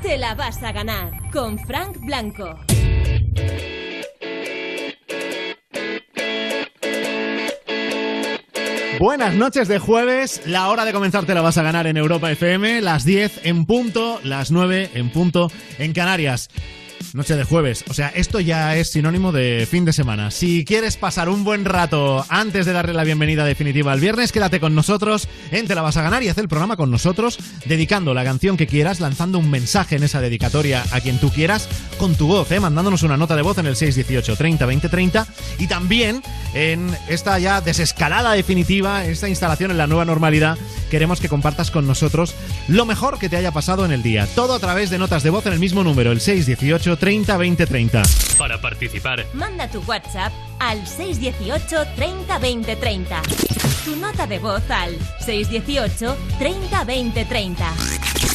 Te la vas a ganar con Frank Blanco. Buenas noches de jueves, la hora de comenzar te la vas a ganar en Europa FM, las 10 en punto, las 9 en punto en Canarias. Noche de jueves, o sea, esto ya es sinónimo de fin de semana. Si quieres pasar un buen rato antes de darle la bienvenida definitiva al viernes, quédate con nosotros en Te la vas a ganar y haz el programa con nosotros, dedicando la canción que quieras, lanzando un mensaje en esa dedicatoria a quien tú quieras, con tu voz, ¿eh? mandándonos una nota de voz en el 618 30 20 30 y también en esta ya desescalada definitiva, esta instalación en la nueva normalidad, queremos que compartas con nosotros lo mejor que te haya pasado en el día. Todo a través de notas de voz en el mismo número, el 618 30 20 30. Para participar, Manda tu WhatsApp al 618 30 20 30. Tu nota de voz al 618 30 20 30.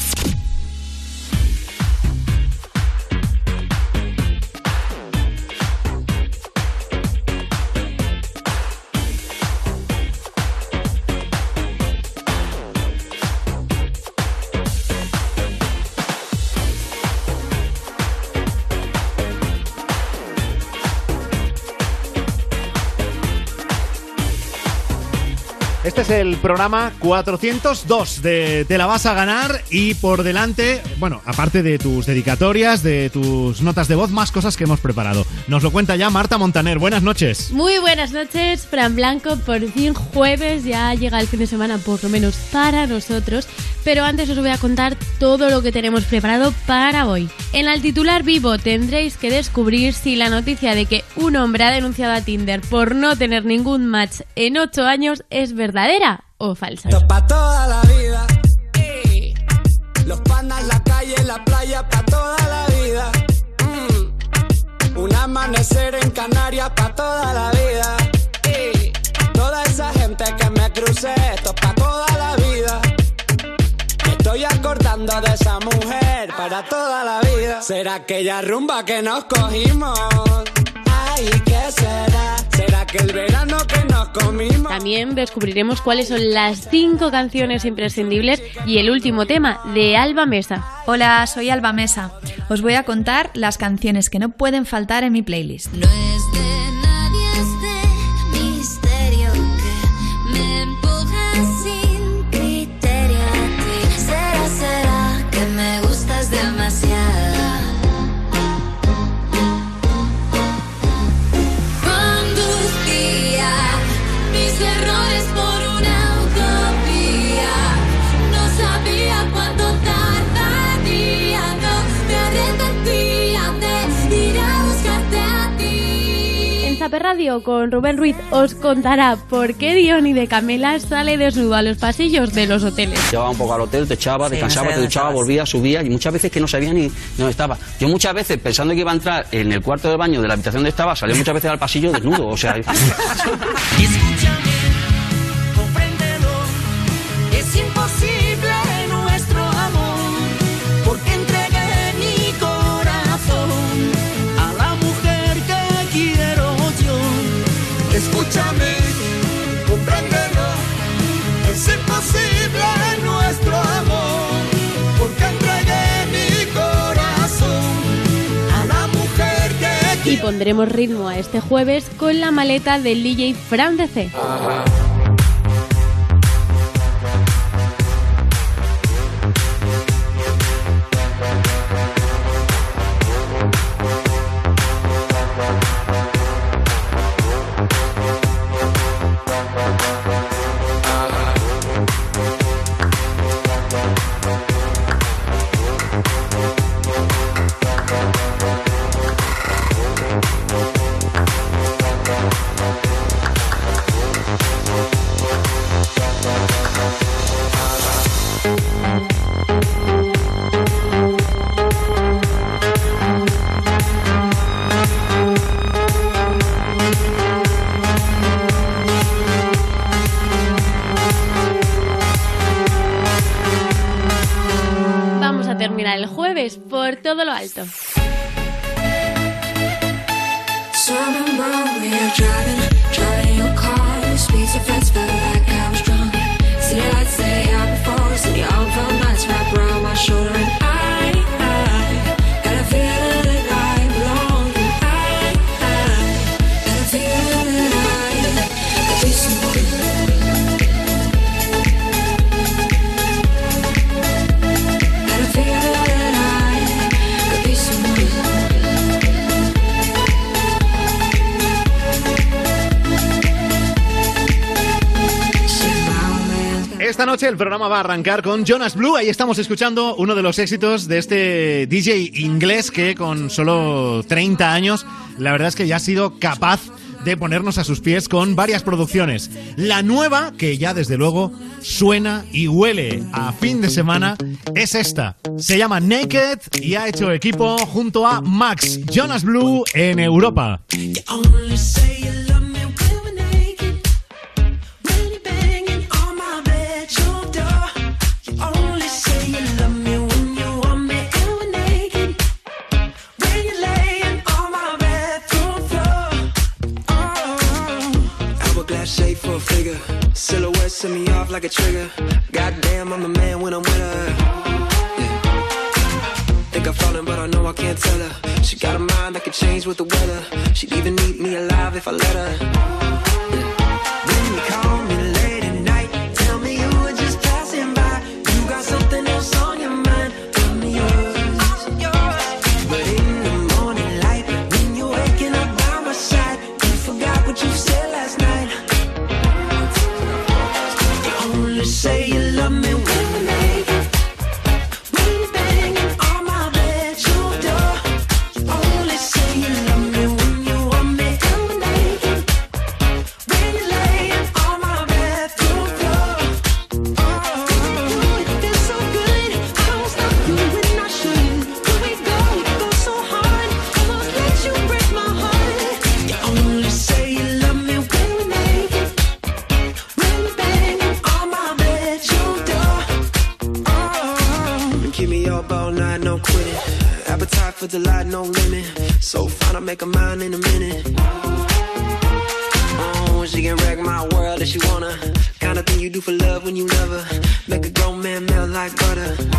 Este es el programa 402 de Te la vas a ganar y por delante, bueno, aparte de tus dedicatorias, de tus notas de voz, más cosas que hemos preparado. Nos lo cuenta ya Marta Montaner. Buenas noches. Muy buenas noches, Fran Blanco. Por fin jueves, ya llega el fin de semana, por lo menos para nosotros. Pero antes os voy a contar todo lo que tenemos preparado para hoy. En el titular vivo tendréis que descubrir si la noticia de que un hombre ha denunciado a Tinder por no tener ningún match en 8 años es verdadera o falsa. Esto pa' toda la vida. Los panas, la calle, la playa, pa' toda la vida. Mm. Un amanecer en Canarias, pa' toda la vida. ey. Toda esa gente que me crucé, esto pa' toda la vida. Estoy acordando de esa mujer para toda la vida. ¿Será aquella rumba que nos cogimos? Ay, ¿qué será? ¿Será que el verano que nos comimos? También descubriremos cuáles son las 5 canciones imprescindibles y el último tema de Alba Mesa. Hola, soy Alba Mesa. Os voy a contar las canciones que no pueden faltar en mi playlist. No es de Zaper Radio con Rubén Ruiz os contará por qué Diony de Camela sale desnudo a los pasillos de los hoteles. Llevaba un poco al hotel, te echaba, descansaba, te duchaba, volvía, subía y muchas veces que no sabía ni dónde estaba. Yo muchas veces pensando que iba a entrar en el cuarto de baño de la habitación donde estaba, salía muchas veces al pasillo desnudo, o sea, pondremos ritmo a este jueves con la maleta del DJ Fran DC. Por todo el programa va a arrancar con Jonas Blue. Ahí estamos escuchando uno de los éxitos de este DJ inglés que con solo 30 años, la verdad es que ya ha sido capaz de ponernos a sus pies con varias producciones. La nueva, que ya desde luego suena y huele a fin de semana, es esta. Se llama Naked y ha hecho equipo junto a Max Jonas Blue en Europa. Set me off like a trigger. Goddamn, I'm the man when I'm with her. Yeah. Think I've fallen, but I know I can't tell her. She got a mind that could change with the weather. She'd even eat me alive if I let her. Delight, no limit. So fine, I'll make a mind in a minute. Oh, she can wreck my world if she wanna. Kind of thing you do for love when you love her. Make a grown man melt like butter.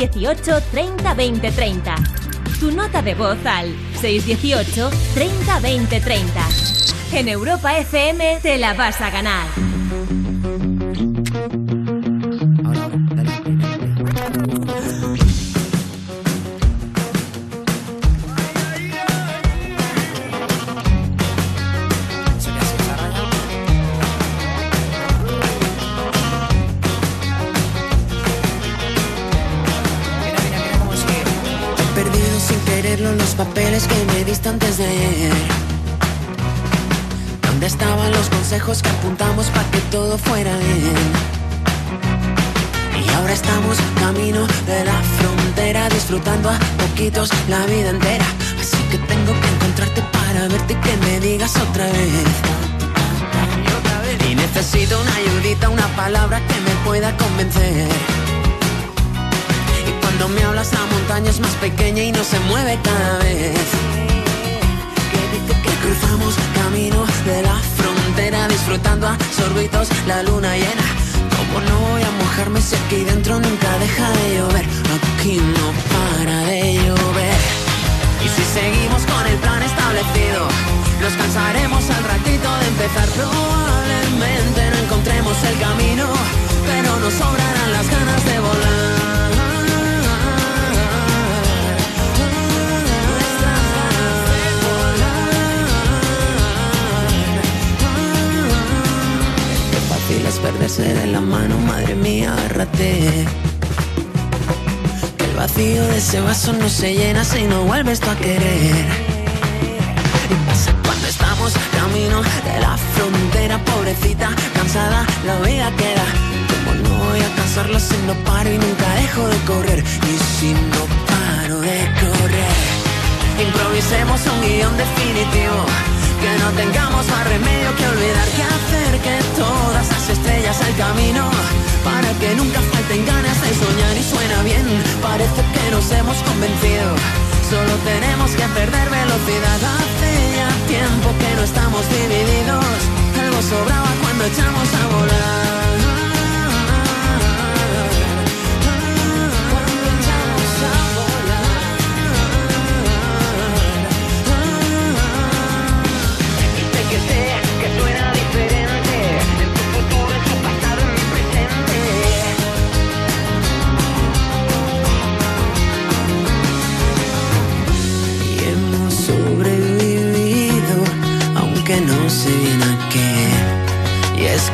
618 30 20 30. Tu nota de voz al 618 30 20 30. En Europa FM te la vas a ganar. La vida entera. Así que tengo que encontrarte para verte y que me digas otra vez. Y necesito una ayudita, una palabra que me pueda convencer. Y cuando me hablas la montaña es más pequeña y no se mueve cada vez. Que cruzamos camino de la frontera disfrutando a sorbitos la luna llena. O no voy a mojarme si aquí dentro nunca deja de llover. Nos cansaremos al ratito de empezar. Probablemente no encontremos el camino, pero nos sobrarán las ganas de volar. De fácil es perderse de la mano, madre mía, agárrate. Que el vacío de ese vaso no se llena si no vuelves tú a querer. De la frontera, pobrecita, cansada, la vida queda. Como no voy a cansarla si no paro y nunca dejo de correr. Y si no paro de correr, improvisemos un guion definitivo. Que no tengamos más remedio que olvidar que hacer que todas las estrellas el camino para que nunca falten ganas de soñar y suena bien. Parece que nos hemos convencido. Solo tenemos que perder velocidad. Tiempo que no estamos divididos. Algo sobraba cuando echamos a volar.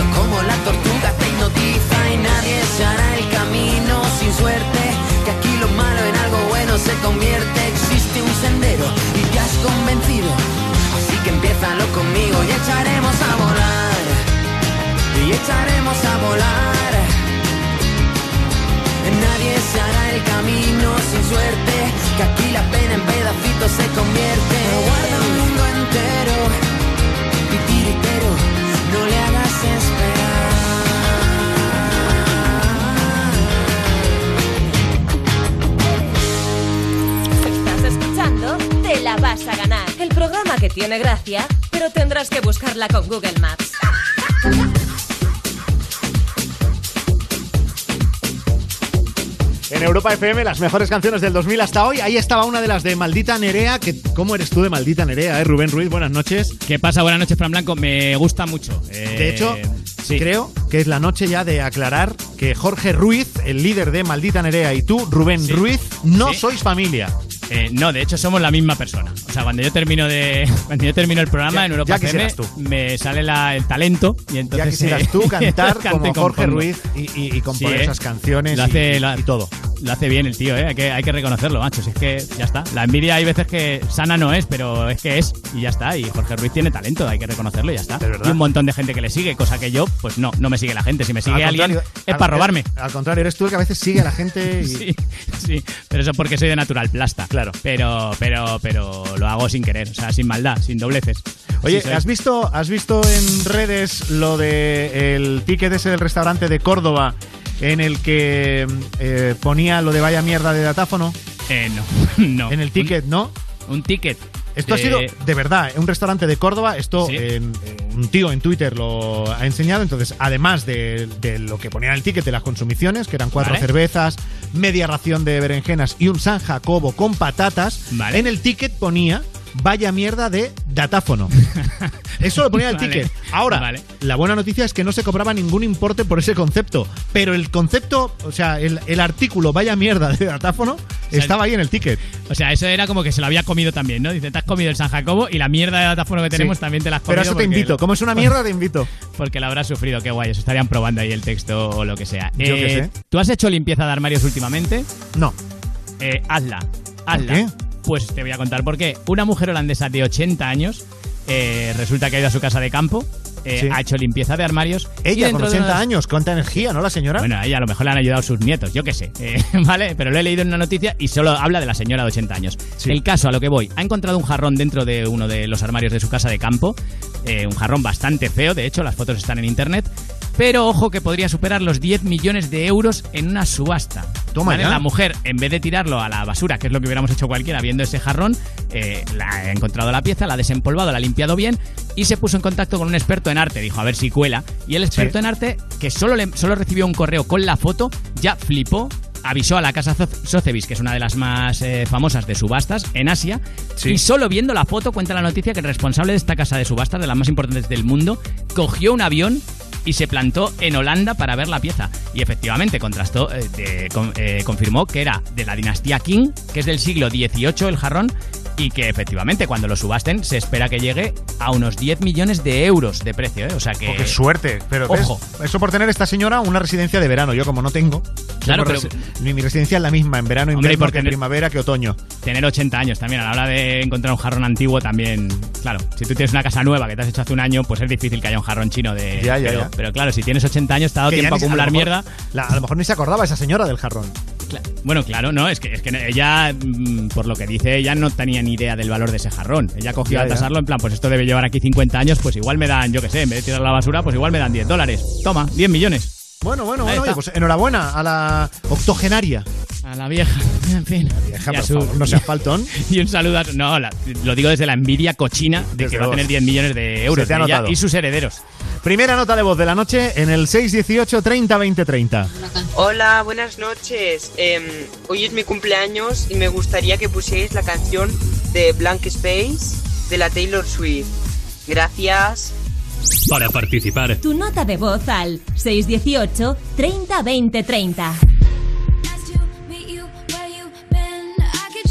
mirando como la tortuga te hipnotiza y nadie se hará el camino sin suerte. Que aquí lo malo en algo bueno se convierte, existe un sendero y te has convencido. Así que empiézalo conmigo y echaremos a volar, y echaremos a volar. Nadie se hará el camino sin suerte, que aquí la pena en pedacitos se convierte. Guarda un mundo entero, no le hagas Estás escuchando Te la vas a ganar. El programa que tiene gracia, pero tendrás que buscarla con Google Maps. En Europa FM, las mejores canciones del 2000 hasta hoy. Ahí estaba una de las de Maldita Nerea. Que, ¿Cómo eres tú de Maldita Nerea, eh? Rubén Ruiz? Buenas noches. ¿Qué pasa? Buenas noches, Fran Blanco. Me gusta mucho. Eh, De hecho, sí. creo que es la noche ya de aclarar que Jorge Ruiz, el líder de Maldita Nerea, y tú, Rubén Sí. Ruiz, no Sí. sois familia. Eh, no, de hecho somos la misma persona. O sea, cuando yo termino de cuando yo termino el programa Ya- en Europa FM, me sale la- el talento y entonces ya quisieras eh, tú cantar canto como Jorge. Ruiz y, y- y componer Sí, ¿eh? esas canciones Lo hace- y, lo- y todo. Lo hace bien el tío, ¿eh? Hay que, hay que reconocerlo, macho. Si es que ya está. La envidia hay veces que sana no es, pero es que es y ya está. Y Jorge Ruiz tiene talento, hay que reconocerlo y ya está. Y un montón de gente que le sigue, cosa que yo, pues no, no me sigue la gente. Si me sigue Al alguien, es al- para robarme. Al contrario, eres tú el que a veces sigue a la gente y... Sí, sí, pero eso porque soy de natural plasta. Claro. Pero, pero, pero lo hago sin querer, o sea, sin maldad, sin dobleces. Oye, Sí. ¿has visto, ¿has visto en redes lo de el ticket ese del restaurante de Córdoba en el que eh, ponía lo de vaya mierda de datáfono? Eh, no, no. En el ticket, ¿no? Un ticket. Esto ha de- sido, de verdad, un restaurante de Córdoba. Esto Sí. en- eh, un tío en Twitter lo ha enseñado. Entonces, además de, de lo que ponía en el ticket de las consumiciones, que eran cuatro Vale. cervezas, media ración de berenjenas y un San Jacobo con patatas, Vale. en el ticket ponía vaya mierda de datáfono. Eso lo ponía en el Vale. ticket. Ahora, Vale. la buena noticia es que no se cobraba ningún importe por ese concepto. Pero el concepto, o sea, el, el artículo vaya mierda de datáfono sea, estaba ahí en el ticket. O sea, eso era como que se lo había comido también, ¿no? Dice, te has comido el San Jacobo y la mierda de datáfono que tenemos Sí. también te la has comido. Pero eso te invito. Como es una mierda, te invito. Porque la habrás sufrido, qué guay. Eso estarían probando ahí el texto o lo que sea. Yo qué sé. ¿Tú has hecho limpieza de armarios últimamente? No. Eh, hazla. Hazla. qué? Pues te voy a contar por qué. Una mujer holandesa de 80 años eh, resulta que ha ido a su casa de campo eh, Sí. ha hecho limpieza de armarios. Ella con dentro de 80 unos- años, cuánta energía, ¿no, la señora? Bueno, a ella a lo mejor le han ayudado sus nietos, yo qué sé, eh, ¿vale? Pero lo he leído en una noticia y solo habla de la señora de 80 años. El caso, a lo que voy, ha encontrado un jarrón dentro de uno de los armarios de su casa de campo, eh, un jarrón bastante feo, de hecho, las fotos están en internet, pero ojo que podría superar los 10 millones de euros en una subasta. Toma ¿Vale? ya. La mujer, en vez de tirarlo a la basura, que es lo que hubiéramos hecho cualquiera viendo ese jarrón, eh, la ha encontrado la pieza, la ha desempolvado, la ha limpiado bien y se puso en contacto con un experto en arte. Dijo, a ver si cuela. Y el experto en arte, que solo, le, solo recibió un correo con la foto, ya flipó. Avisó a la casa Sotheby's, que es una de las más eh, famosas de subastas en Asia, y solo viendo la foto cuenta la noticia que el responsable de esta casa de subastas, de las más importantes del mundo, cogió un avión y se plantó en Holanda para ver la pieza. Y efectivamente contrastó, eh, con- eh, confirmó que era de la dinastía Qing, que es del siglo XVIII el jarrón, y que efectivamente cuando lo subasten se espera que llegue a unos 10 millones de euros de precio. ¿eh? O sea que... Oh, qué suerte. Pero ¿ves? Ojo. eso por tener esta señora una residencia de verano. Yo como no tengo, Claro, pero- resi- mi, residencia es la misma en verano, Hombre, y por que en tener- primavera, que otoño. Tener 80 años también, a la hora de encontrar un jarrón antiguo también, claro, si tú tienes una casa nueva que te has hecho hace un año, pues es difícil que haya un jarrón chino de... Ya, ya, pero, ya. Pero claro, si tienes 80 años te ha dado Que tiempo a ni acumular mejor- mierda. la- a lo mejor ni se acordaba esa señora del jarrón. Cla- Bueno, claro, no, es que, es que ella, mm, por lo que dice, ella no tenía ni idea del valor de ese jarrón. Ella cogió Ya, a tasarlo en plan, pues esto debe llevar aquí 50 años, pues igual me dan, yo qué sé, en vez de tirar la basura, pues igual me dan 10 dólares. Toma, 10 millones. Bueno, bueno, bueno, oye, pues enhorabuena a la octogenaria. A la vieja, en fin. Vieja, Y a por su- favor, no seas faltón. Y un saludo a... No, la- lo digo desde la envidia cochina de Desde que va a tener 10 millones de euros Se te ha de ella notado. y sus herederos. Primera nota de voz de la noche en el 618 30 20 30. Hola, buenas noches. Em, hoy es mi cumpleaños y me gustaría que pusierais la canción de Blank Space de la Taylor Swift. Gracias. Para participar, Tu nota de voz al 618 30 20 30. meet you where you've been. I could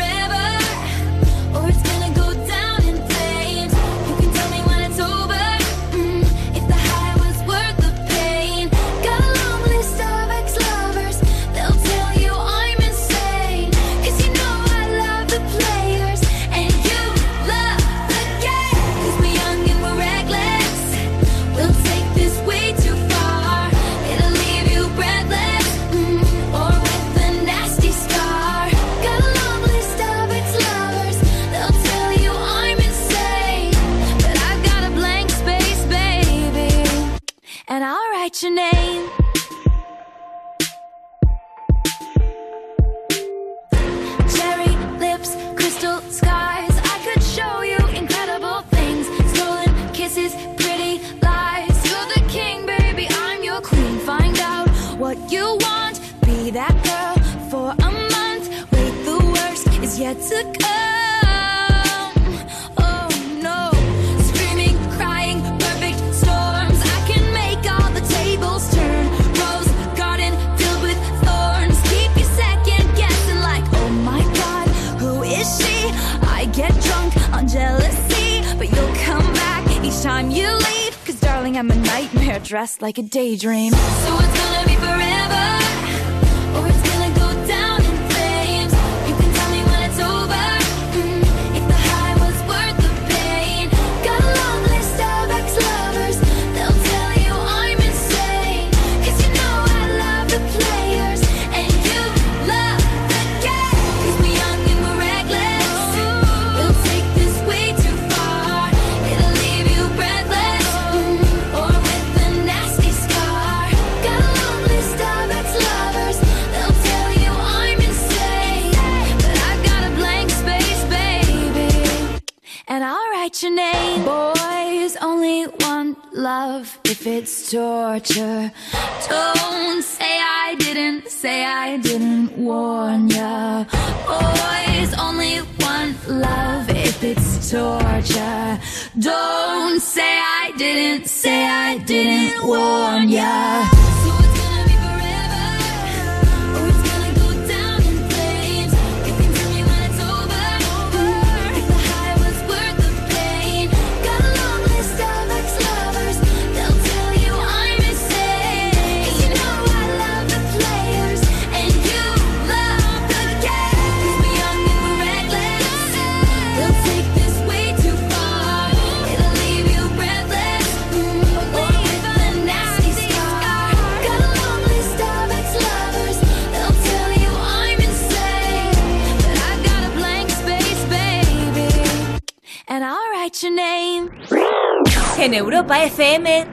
like a daydream.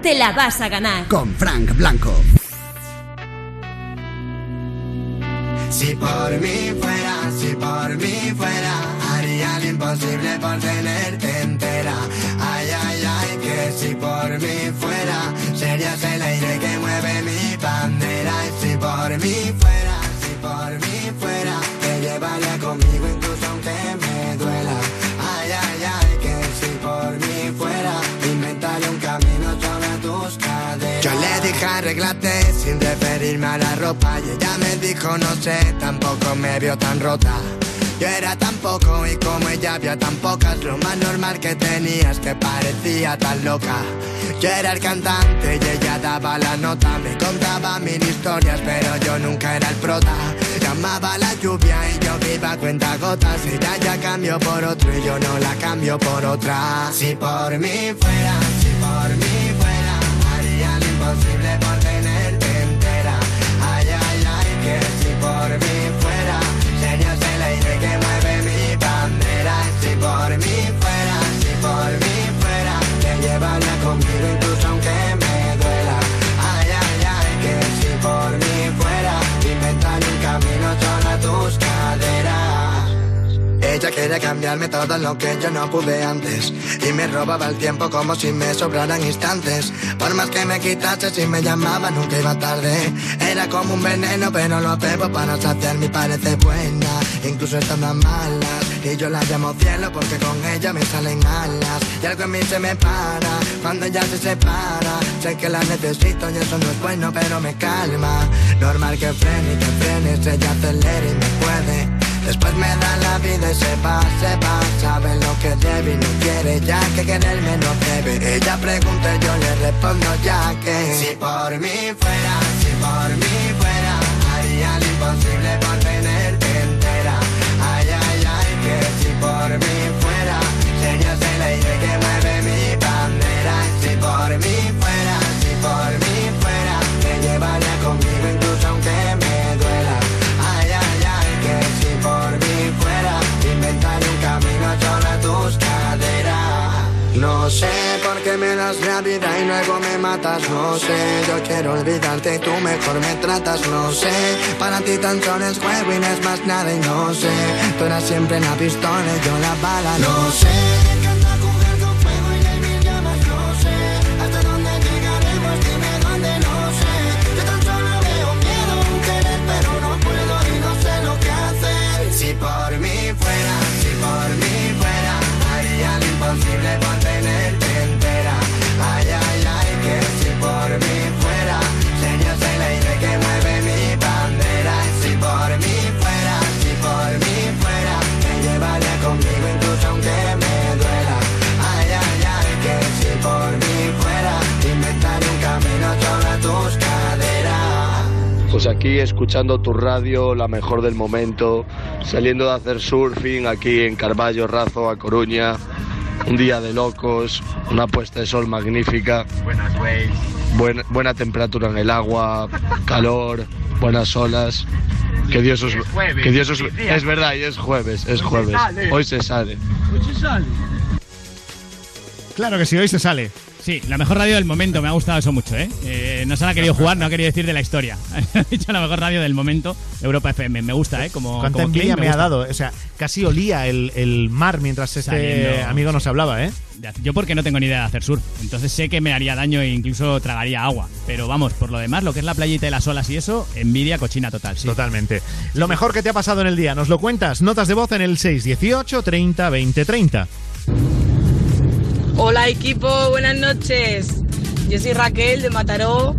Te la vas a ganar. Con Frank Blanco. Si por mí fuera, si por mí fuera, haría lo imposible por tenerte la ropa y ella me dijo no sé, tampoco me vio tan rota. Yo era tan poco y como ella había tan pocas, lo más normal que tenía es que parecía tan loca. Yo era el cantante y ella daba la nota, me contaba mil historias, pero yo nunca era el prota. Llamaba la lluvia y yo viva cuenta gotas, ella ya cambió por otro y yo no la cambio por otra. Si por mí fuera, cambiarme todo lo que yo no pude antes. Y me robaba el tiempo como si me sobraran instantes. Por más que me quitase si me llamaba nunca iba tarde. Era como un veneno pero lo bebo para saciar mi parece buena. Incluso estando a malas Y yo la llamo cielo porque con ella me salen alas. Y algo en mí se me para cuando ella se separa. Sé que la necesito y eso no es bueno pero me calma. Normal que frene y que frenes ella acelera y me puede Después me da la vida y se va, se va. Sabe lo que debe y no quiere ya que quererme no debe. Ella pregunta y yo le respondo ya que. Si por mí fuera, si por mí fuera Haría lo imposible por tenerte entera. Ay, ay, ay, que si por mí No sé por qué me das vida y luego me matas No sé, yo quiero olvidarte y tú mejor me tratas No sé, para ti tan solo es juego y no es más nada y no sé. Tú eras siempre la pistola y yo la bala No sé. Jugar con fuego y hay mil llamas No sé, hasta dónde llegaremos, dime dónde no sé Yo tan solo veo miedo en querer pero no puedo y no sé lo que hacer Si por mí fuera, si por mí fuera Haría lo imposible aquí escuchando tu radio, la mejor del momento, saliendo de hacer surfing aquí en Carballo, Razo, A Coruña, un día de locos, una puesta de sol magnífica, buen- buena temperatura en el agua, calor, buenas olas. Que Dios os, que Dios os, es verdad, y es jueves, es jueves. Hoy se sale. Claro que sí, hoy se sale. Sí, la mejor radio del momento, me ha gustado eso mucho, ¿eh? Eh, no se la ha querido jugar, no ha querido decir de la historia. Ha dicho la mejor radio del momento, Europa FM. Me gusta, ¿eh? Como, Cuánta como envidia claim, me, ha dado. O sea, casi olía el, el mar mientras este Saliendo. amigo nos hablaba, ¿eh? Yo porque no tengo ni idea de hacer surf, entonces sé que me haría daño e incluso tragaría agua. Pero vamos, por lo demás, lo que es la playita y las olas y eso, envidia cochina total, sí. Totalmente. Lo mejor que te ha pasado en el día, nos lo cuentas. Notas de voz en el 618 30 20 30. Hola equipo, buenas noches. Yo soy Raquel de Mataró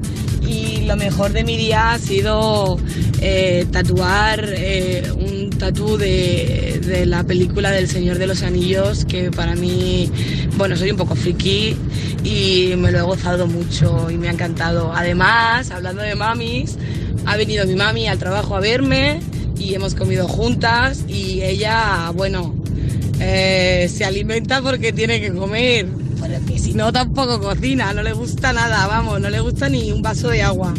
y lo mejor de mi día ha sido eh, tatuar eh, un tatú de, de la película del Señor de los Anillos que para mí, bueno, soy un poco friki y me lo he gozado mucho y me ha encantado. Además, hablando de mamis, ha venido mi mami al trabajo a verme y hemos comido juntas y ella, bueno, eh, se alimenta porque tiene que comer. Porque si no, tampoco cocina. No le gusta nada, vamos, no le gusta ni un vaso de agua.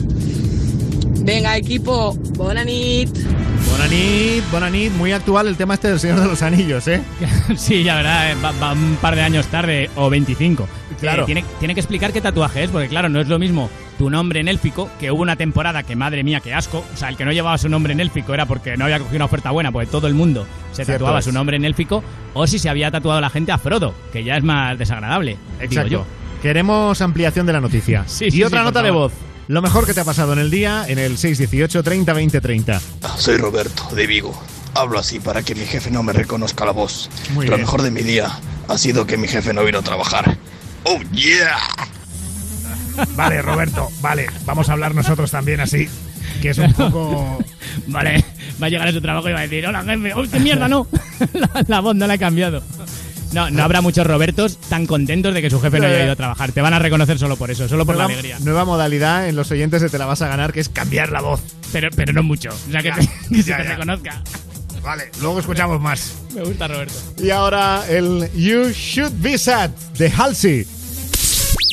Venga, equipo, bonanit. Bonanit, Bonanit, muy actual el tema este del Señor de los Anillos, ¿eh? sí, ya verá, eh, va, va un par de años tarde o 25. Claro. Eh, tiene, tiene que explicar qué tatuaje es, porque claro, no es lo mismo tu nombre en élfico, que hubo una temporada que madre mía, qué asco. O sea, el que no llevaba su nombre en élfico era porque no había cogido una oferta buena, porque todo el mundo se Cierto tatuaba es. su nombre en élfico, o si se había tatuado la gente a Frodo, que ya es más desagradable. digo Exacto. yo. Queremos ampliación de la noticia. Sí, y sí, otra sí, nota de voz. Lo mejor que te ha pasado en el día en el 618 30 20 30. Soy Roberto, de Vigo. Hablo así para que mi jefe no me reconozca la voz. Muy Lo bien. mejor de mi día ha sido que mi jefe no vino a trabajar. ¡Oh, yeah! Vale, Roberto, vale. Vamos a hablar nosotros también así. Que es un poco. Vale, va a llegar a su trabajo y va a decir, hola jefe, ¡Uy, qué mierda, no! la, la voz no la he cambiado. No, no habrá muchos Robertos tan contentos de que su jefe no haya ido a trabajar. Te van a reconocer solo por eso, solo por la nueva, alegría. nueva modalidad en los oyentes de Te la vas a ganar, que es cambiar la voz. Pero, pero no mucho. O sea, que, Ya, te- que se ya, te ya. reconozca. Vale, luego escuchamos más. Me gusta Roberto. Y ahora el You Should Be Sad de Halsey.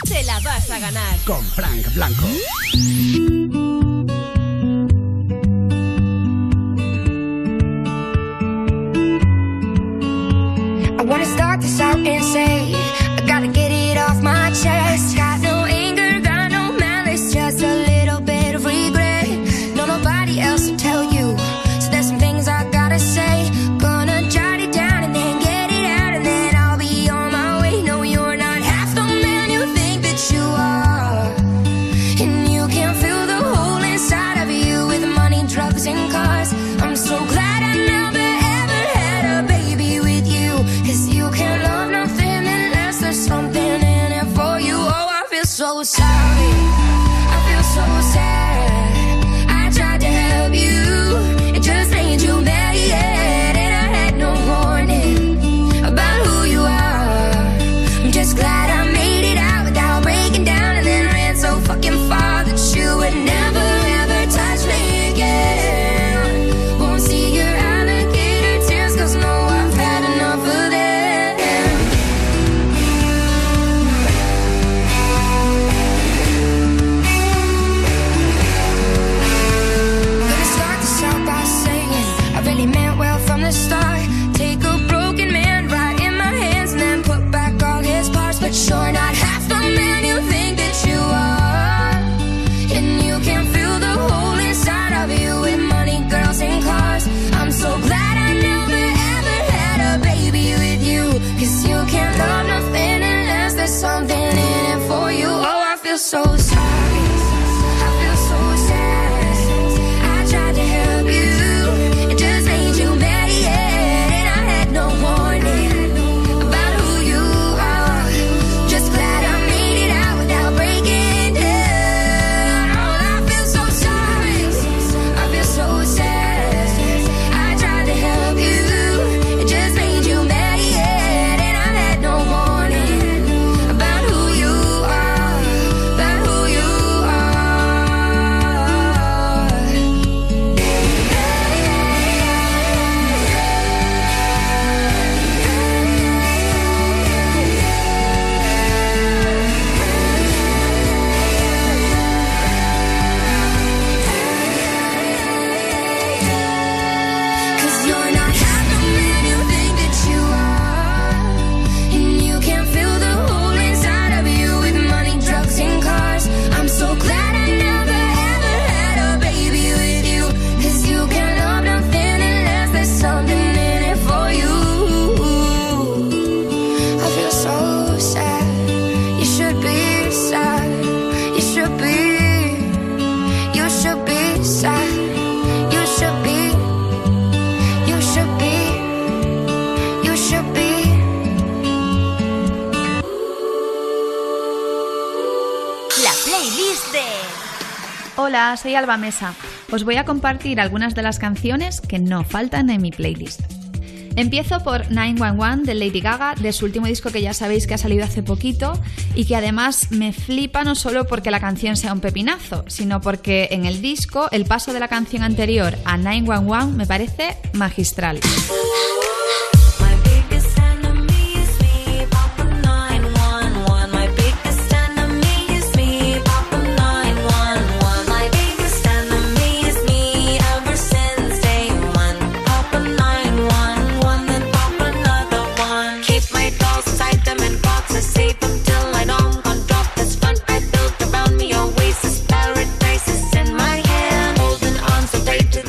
Te la vas a ganar. Con Frank Blanco. I wanna start this out and say I gotta get it off my chest. Alba Mesa. Os voy a compartir algunas de las canciones que no faltan en mi playlist. Empiezo por 911 de Lady Gaga, de su último disco que ya sabéis que ha salido hace poquito y que además me flipa no solo porque la canción sea un pepinazo, sino porque en el disco el paso de la canción anterior a 911 me parece magistral.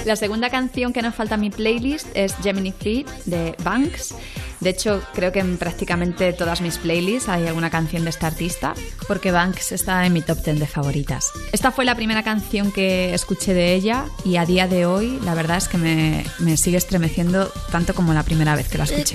La segunda canción que nos falta en mi playlist es Gemini Feet de Banks. De hecho, creo que en prácticamente todas mis playlists hay alguna canción de esta artista, porque Banks está en mi top 10 de favoritas. Esta fue la primera canción que escuché de ella y a día de hoy la verdad es que me, me sigue estremeciendo tanto como la primera vez que la escuché.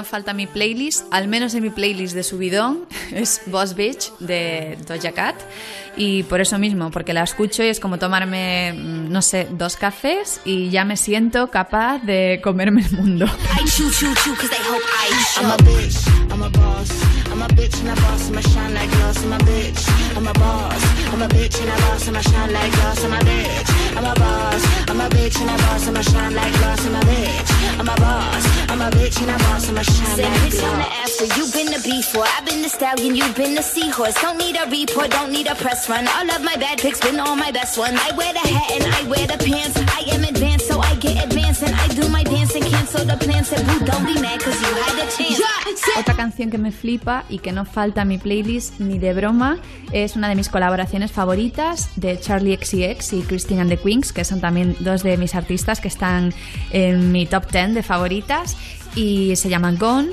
No falta mi playlist, al menos en mi playlist de subidón, es Boss Bitch de Doja Cat. Y por eso mismo, porque la escucho y es como tomarme, mm, no sé, dos cafés y ya me siento capaz de comerme el mundo. I choo choo choo cause they hope I show. I'm a bitch, I'm a boss. I'm a bitch and a boss, I'ma shine like glass. I'm a bitch, I'm a boss. I'm a bitch and a boss, I'ma shine like glass. I'm a bitch, I'm a boss. I'm a bitch and a boss, I'ma shine like glass. I'm a bitch, I'm a boss. I'm a bitch and a boss, I'ma shine Say, like bitch, I'm the glass. after. You've been the before. I've been the stallion. You've been the seahorse. Don't need a report. Don't need a press run. All of my bad pics been all my best ones. I wear the hat and I wear the pants. I am advanced, so I get advanced and I do my dance and cancel the plans. Said, boo, don't be mad cause you had a chance. Otra canción que me flipa y que no falta en mi playlist ni de broma es una de mis colaboraciones favoritas de Charlie XCX y Christine and the Queens, que son también dos de mis artistas que están en mi top 10 de favoritas y se llaman Gone.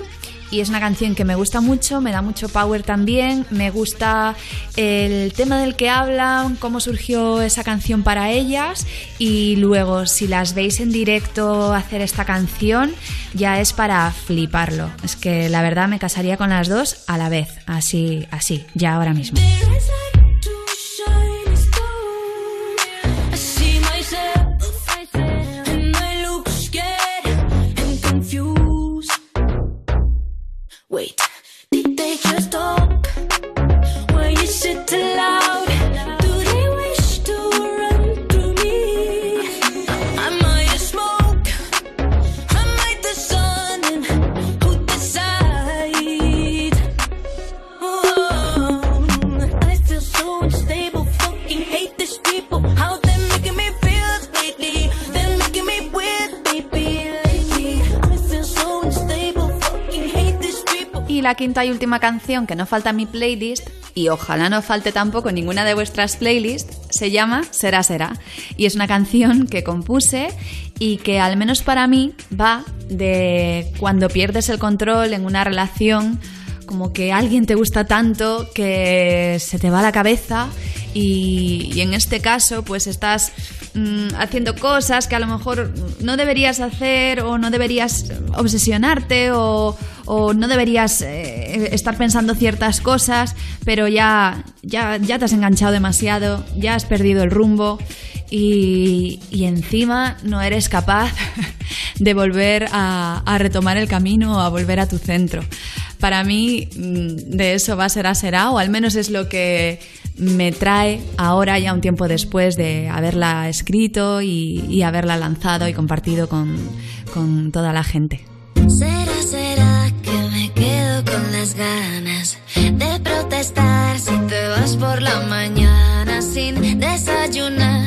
Y es una canción que me gusta mucho, me da mucho power también, me gusta el tema del que hablan, cómo surgió esa canción para ellas y luego si las veis en directo hacer esta canción ya es para fliparlo. Es que la verdad me casaría con las dos a la vez, así, así, ya ahora mismo. Quinta y última canción que no falta en mi playlist, y ojalá no falte tampoco ninguna de vuestras playlists, se llama Será Será. Y es una canción que compuse y que al menos para mí va de cuando pierdes el control en una relación, como que alguien te gusta tanto que se te va la cabeza y, en este caso pues estás mm, haciendo cosas que a lo mejor no deberías hacer o no deberías obsesionarte o, o no deberías eh, estar pensando ciertas cosas, pero ya, ya, ya te has enganchado demasiado, ya has perdido el rumbo y, y encima no eres capaz de volver a, a retomar el camino o a volver a tu centro. Para mí mm, de eso va a ser a será, o al menos es lo que me trae ahora, ya un tiempo después de haberla escrito y, y haberla lanzado y compartido con, con toda la gente. Será, será que me quedo con las ganas de protestar si te vas por la mañana sin desayunar.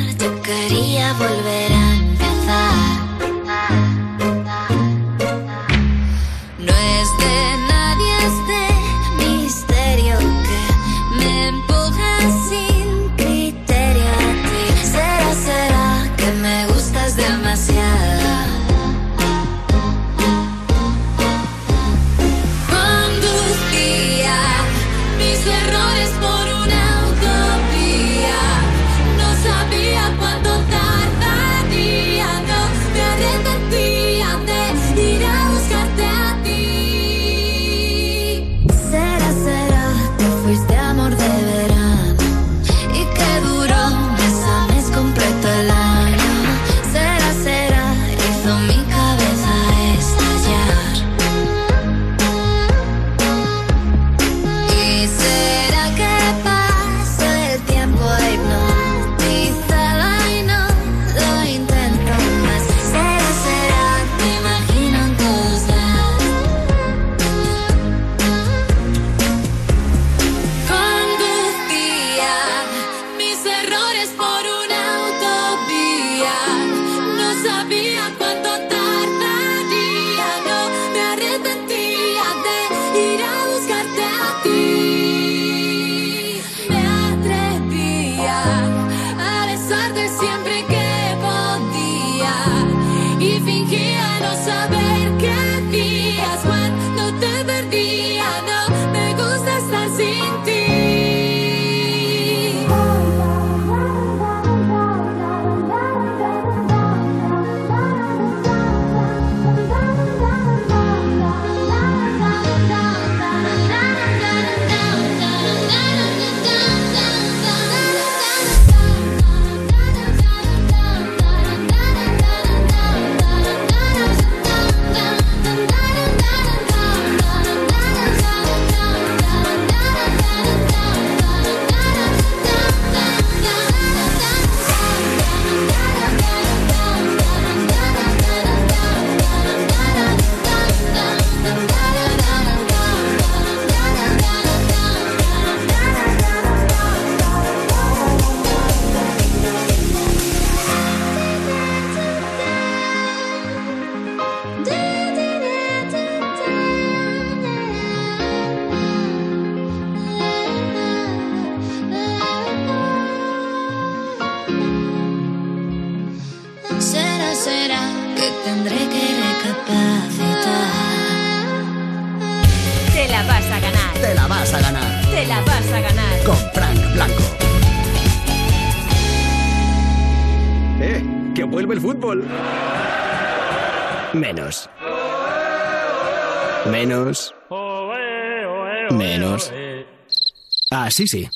sí, sí.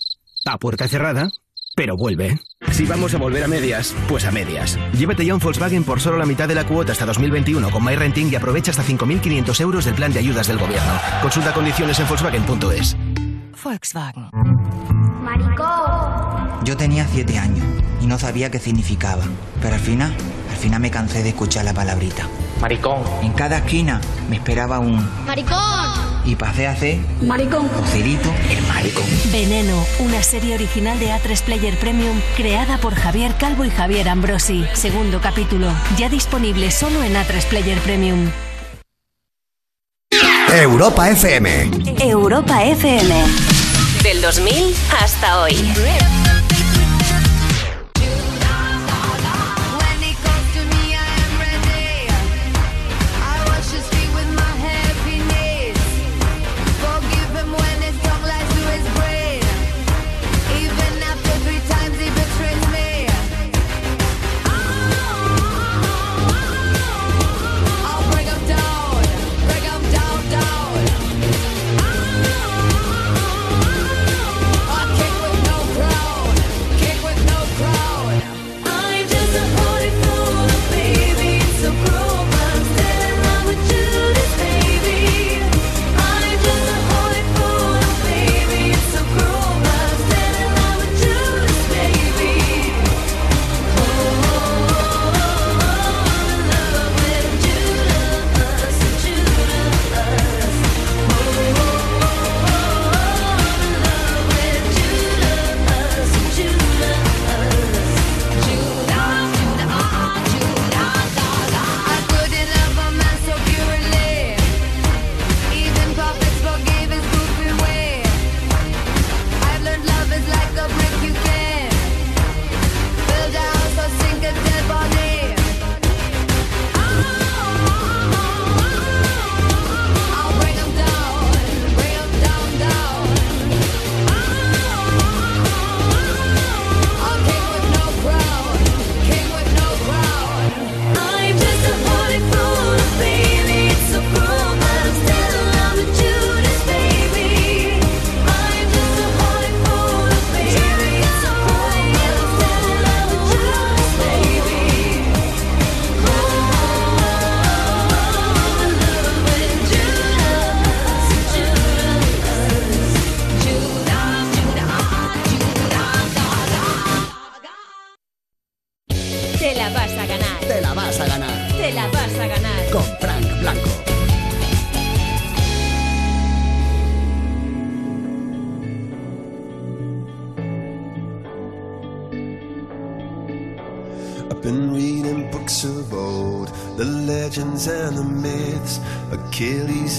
A puerta cerrada, pero vuelve. Si vamos a volver a medias, pues a medias. Llévate ya un Volkswagen por solo la mitad de la cuota hasta 2021 con MyRenting y aprovecha hasta 5.500 euros del plan de ayudas del gobierno. Consulta condiciones en Volkswagen.es. Volkswagen. Maricó. Yo tenía 7 años y no sabía qué significaba, pero al final, al final me cansé de escuchar la palabrita. Maricón. En cada esquina me esperaba un... Maricón y pasé a ser maricón. Joselito el maricón. Veneno, una serie original de A3 Player Premium creada por Javier Calvo y Javier Ambrosi. Segundo capítulo, ya disponible solo en A3 Player Premium. Europa FM. Europa FM. Del 2000 hasta hoy.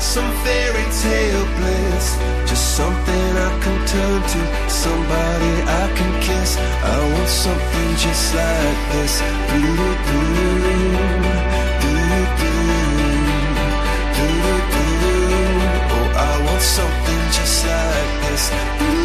some fairy tale bliss. Just something I can turn to, somebody I can kiss. I want something just like this. Doo-doo-doo, doo-doo-doo. Oh, I want something just like this.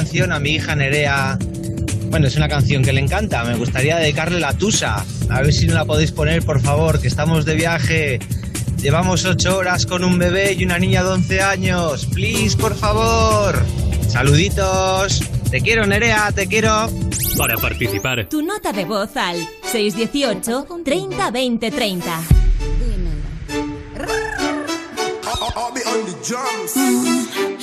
Canción a mi hija Nerea. Bueno, es una canción que le encanta. Me gustaría dedicarle la Tusa. A ver si no la podéis poner, por favor, que estamos de viaje. Llevamos ocho horas con un bebé y una niña de 11 años. Please, por favor. Saluditos. Te quiero, Nerea, te quiero. Para participar, Tu nota de voz al 618 30 20 30.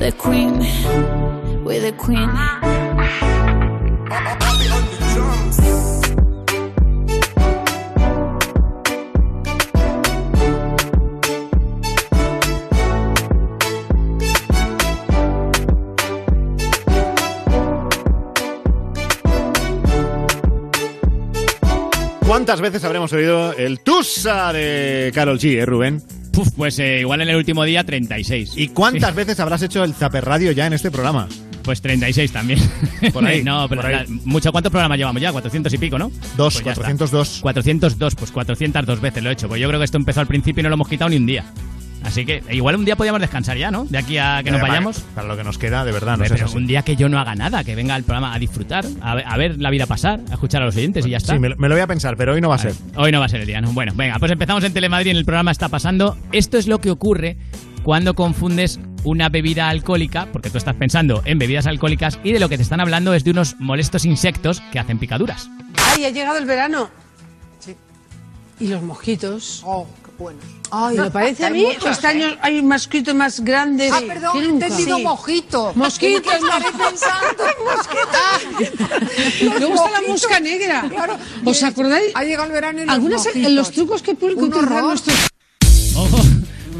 the Queen, the Queen. ¿Cuántas veces habremos oído el Tusa de Carol G, eh, Rubén? Puf, pues eh, igual en el último día 36. ¿Y cuántas veces habrás hecho el Zaper Radio ya en este programa? Pues 36 también. Por ahí, no, pero por ahí. la- mucho. ¿Cuántos programas llevamos ya? 400 y pico, ¿no? Dos, Pues ya está. 402. 402, pues 402 veces lo he hecho. Pues yo creo que esto empezó al principio y no lo hemos quitado ni un día. Así que igual un día podríamos descansar ya, ¿no? De aquí a que nos Eh, vayamos. Para lo que nos queda, de verdad, no así. un día que yo no haga nada, que venga al programa a disfrutar, a ver, a ver la vida pasar, a escuchar a los oyentes y ya está. Sí, me, lo- me lo voy a pensar, pero hoy no va a ser. Hoy no va a ser el día, ¿no? Bueno, venga, pues empezamos en Telemadrid, en el programa está pasando. Esto es lo que ocurre cuando confundes una bebida alcohólica, porque tú estás pensando en bebidas alcohólicas y de lo que te están hablando es de unos molestos insectos que hacen picaduras. ¡Ay, ha llegado el verano! Sí. ¿Y los mosquitos? ¡Oh, buenos! Ay, ¿me parece a hay mí? muchos, Este año hay mosquitos más grandes. Ah, perdón, que he entendido Sí. mojito. Mosquitos, Estaré mosquitos. pensando. Luego está la mosca negra. Claro. ¿Os acordáis? Ha llegado el verano y los Algunas mojitos. los trucos que pueden nuestros Ojo,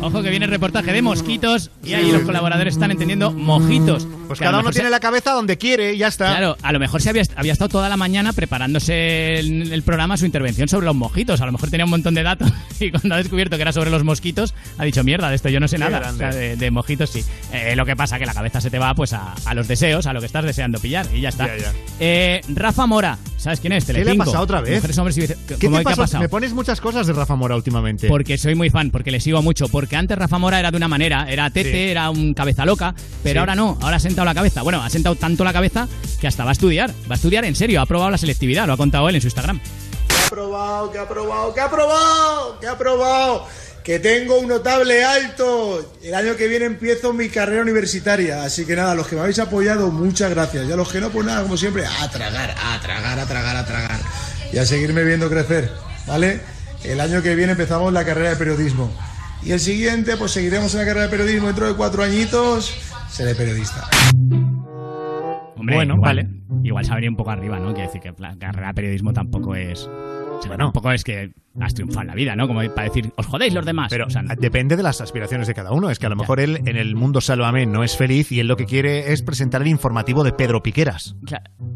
ojo que viene el reportaje de mosquitos y ahí los colaboradores están entendiendo mojitos. Pues Que cada uno tiene se- la cabeza donde quiere y ya está. Claro, a lo mejor se había, había estado toda la mañana preparándose el programa su intervención sobre los mojitos. A lo mejor tenía un montón de datos y cuando ha descubierto que era sobre los mosquitos, ha dicho, mierda, de esto yo no sé Qué nada. O sea, de, de mojitos sí. Eh, lo que pasa que la cabeza se te va pues a, a los deseos, a lo que estás deseando pillar y ya está. Ya, ya. Eh, Rafa Mora, ¿sabes quién es? ¿Qué le ha Telecinco. pasado otra vez? Mujeres, hombres y vice- ¿Qué ¿Cómo te ha pasa? pasado? Me pones muchas cosas de Rafa Mora últimamente. Porque soy muy fan, porque le sigo mucho. Porque antes Rafa Mora era de una manera, era tete, Sí. era un cabeza loca, pero Sí. ahora no, ahora ha sentado la cabeza. Bueno, ha sentado tanto la cabeza que hasta va a estudiar. Va a estudiar en serio, ha probado la selectividad, lo ha contado él en su Instagram. que ha probado, que ha probado, que ha probado, que ha probado, que tengo un notable alto. El año que viene empiezo mi carrera universitaria, así que nada, los que me habéis apoyado, muchas gracias. Y a los que no, pues nada, como siempre, a tragar, a tragar, a tragar, a tragar. Y a seguirme viendo crecer, ¿vale? El año que viene empezamos la carrera de periodismo. Y el siguiente, pues seguiremos en la carrera de periodismo dentro de cuatro añitos. Seré periodista. Hombre, Bueno, igual, vale. Igual se un poco arriba, ¿no? Quiere decir que la carrera de periodismo tampoco es. O sea, tampoco es que has triunfado en la vida, ¿no? Como para decir, os jodéis los demás. Pero O sea, depende de las aspiraciones de cada uno. Es que a lo mejor él en el mundo Sálvame no es feliz y él lo que quiere es presentar el informativo de Pedro Piqueras.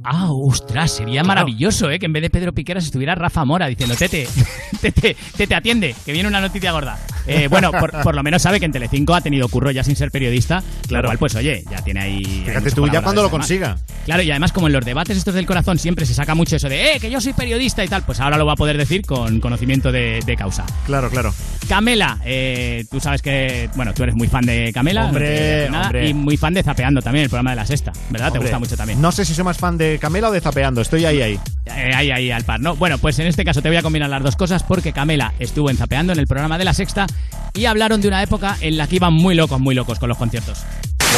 Ah, ostras, sería Claro. maravilloso, ¿eh? Que en vez de Pedro Piqueras estuviera Rafa Mora diciendo, Tete, Tete, Tete, atiende, que viene una noticia gorda. Eh, bueno, por, por lo menos sabe que en Telecinco ha tenido curro ya sin ser periodista. Claro. Claro. cual, pues oye, ya tiene ahí... Fíjate tú, ya cuando lo consiga. Claro, y además como en los debates estos del corazón siempre se saca mucho eso de, eh, que yo soy periodista y tal, pues ahora lo va a poder decir con conocimiento de, de causa. Claro, claro. Camela, eh, tú sabes que, bueno, tú eres muy fan de Camela, Hombre, no nada, hombre. y muy fan de Zapeando también, el programa de la sexta, ¿verdad? Te gusta mucho también. No sé si soy más fan de Camela o de Zapeando. Estoy ahí, ahí. Eh, ahí, ahí, al par, ¿no? Bueno, pues en este caso te voy a combinar las dos cosas porque Camela estuvo en Zapeando en el programa de La Sexta y hablaron de una época en la que iban muy locos, muy locos con los conciertos.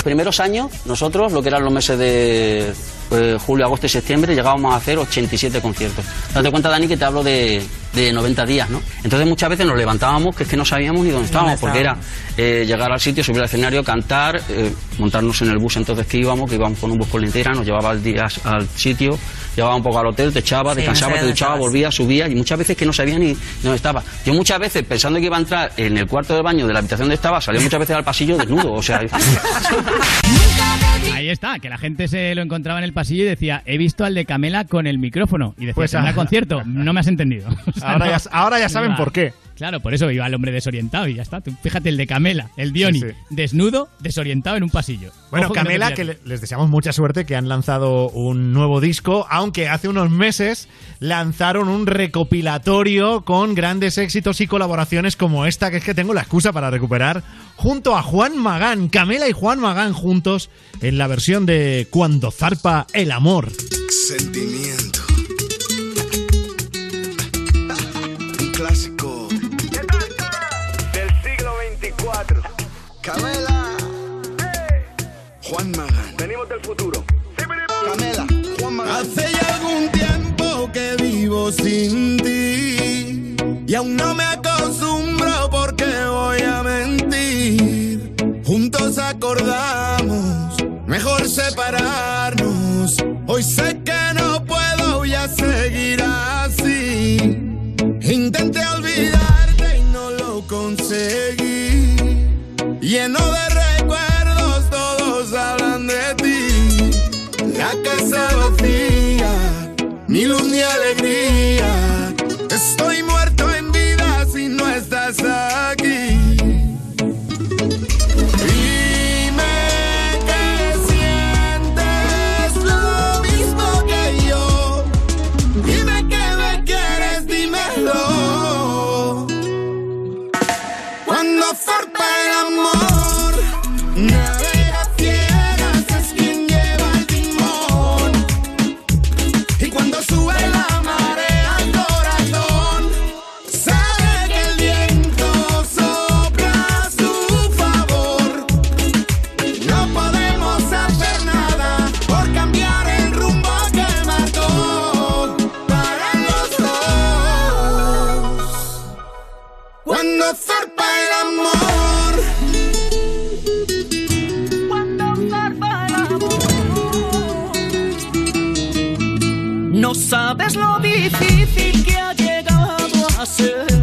Primeros años, nosotros, lo que eran los meses de eh, julio, agosto y septiembre, llegábamos a hacer 87 conciertos. Date cuenta, Dani, que te hablo de, de 90 días, ¿no? Entonces muchas veces nos levantábamos que es que no sabíamos ni dónde estábamos, porque era eh, llegar al sitio, subir al escenario, cantar, eh, montarnos en el bus entonces que íbamos, que íbamos con un bus por lintera, nos llevaba al, día, al sitio, llevaba un poco al hotel, te echaba, Sí, descansaba, no te duchaba, volvía, subía, y muchas veces que no sabía ni dónde estaba. Yo muchas veces, pensando que iba a entrar en el cuarto del baño de la habitación donde estaba, salía muchas veces al pasillo desnudo, o sea... Ahí está, que la gente se lo encontraba en el pasillo y decía, he visto al de Camela con el micrófono. Y decía, Pues, ¿tendrá ah. concierto? No me has entendido. O sea, Ahora no- ya- ahora ya saben por qué. Claro, por eso iba el hombre desorientado y ya está. Tú fíjate el de Camela, el Dioni, Sí, sí. desnudo, desorientado en un pasillo. Bueno, Ojo que no te Camela, que les deseamos mucha suerte, que han lanzado un nuevo disco, aunque hace unos meses lanzaron un recopilatorio con grandes éxitos y colaboraciones como esta, que es que tengo la excusa para recuperar, junto a Juan Magán, Camela y Juan Magán juntos en la versión de Cuando zarpa el amor. Sentimiento. Camela. Juan Magán. Venimos del futuro. Camela. Juan Magán. Hace ya algún tiempo que vivo sin ti y aún no me acostumbro porque voy a mentir. Juntos acordamos, mejor separarnos. Hoy sé que no puedo ya seguir así. Intenté olvidarte Lleno de recuerdos, todos hablan de ti. La casa vacía, ni luz ni alegría. Estoy muerto sabes lo difícil que ha llegado a ser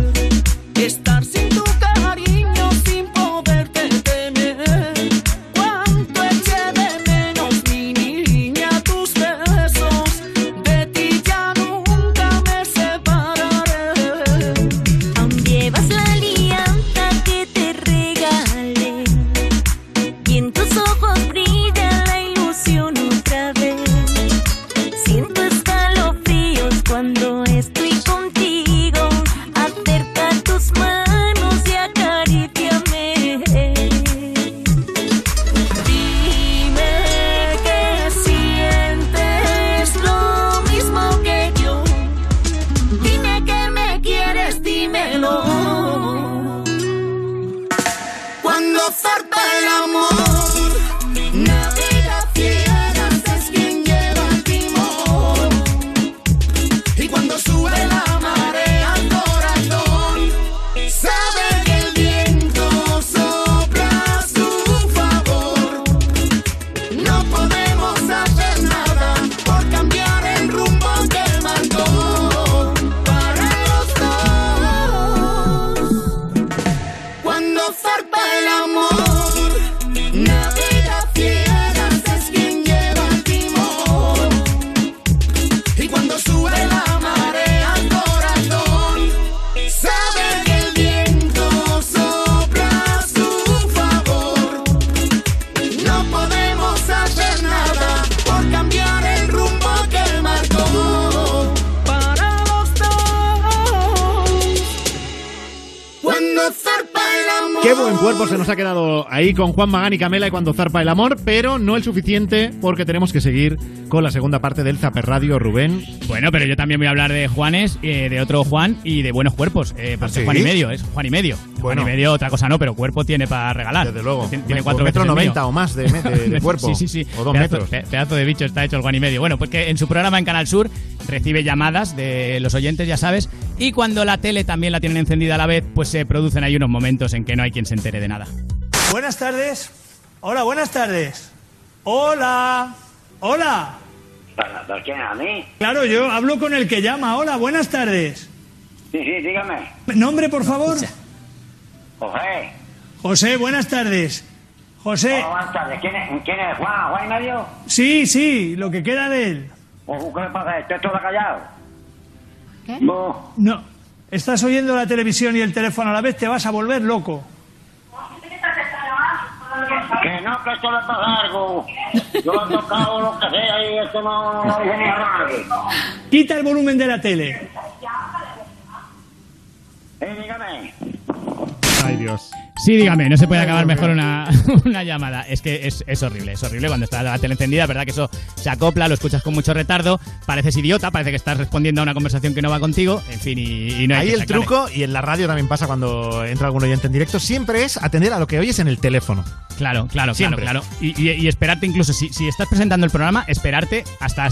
con Juan Magán y Camela y cuando zarpa el amor, pero no el suficiente porque tenemos que seguir con la segunda parte del Zaper Radio, Rubén. Bueno, pero yo también voy a hablar de Juanes, eh, de otro Juan y de buenos cuerpos. Eh, ¿Ah, sí? Juan y medio, es Juan y medio. Bueno. Juan y medio, otra cosa no, pero cuerpo tiene para regalar. Desde luego. Tiene, tiene cuatro metro veces el mío. noventa o más de, de- de cuerpo. Sí, sí, sí. O dos pedazo, metros. pe- pedazo de bicho está hecho el Juan y medio. Bueno, pues que en su programa en Canal Sur recibe llamadas de los oyentes, ya sabes, y cuando la tele también la tienen encendida a la vez, pues se producen ahí unos momentos en que no hay quien se entere de nada. Buenas tardes. Hola, buenas tardes. Hola. Hola. ¿Por quién? ¿A mí? Claro, yo hablo con el que llama. Hola, buenas tardes. Sí, sí, dígame. ¿Nombre, por favor? José. José, buenas tardes. José. Hola, buenas tardes. ¿Quién es, ¿Quién es Juan? ¿Juan y medio? Sí, sí, lo que queda de él. ¿O ¿Qué le pasa? ¿Estoy todo callado? ¿Qué? No. No. Estás oyendo la televisión y el teléfono a la vez, te vas a volver loco. Que no, que esto le pasa algo. Yo he tocado lo que sea y esto no no dice ni a nadie. Quita el volumen de la tele. Eh, dígame. Ay, Dios. Sí, dígame, no se puede acabar mejor una, una llamada. Es que es, es horrible, es horrible cuando está la tele encendida, ¿verdad? Que eso se acopla, lo escuchas con mucho retardo, pareces idiota, parece que estás respondiendo a una conversación que no va contigo, en fin, y, y no hay Ahí que el sacarle. truco, y en la radio también pasa cuando entra algún oyente en directo, siempre es atender a lo que oyes en el teléfono. Claro, claro, Siempre. claro, claro. Y, y- y esperarte incluso, si, si estás presentando el programa, esperarte hasta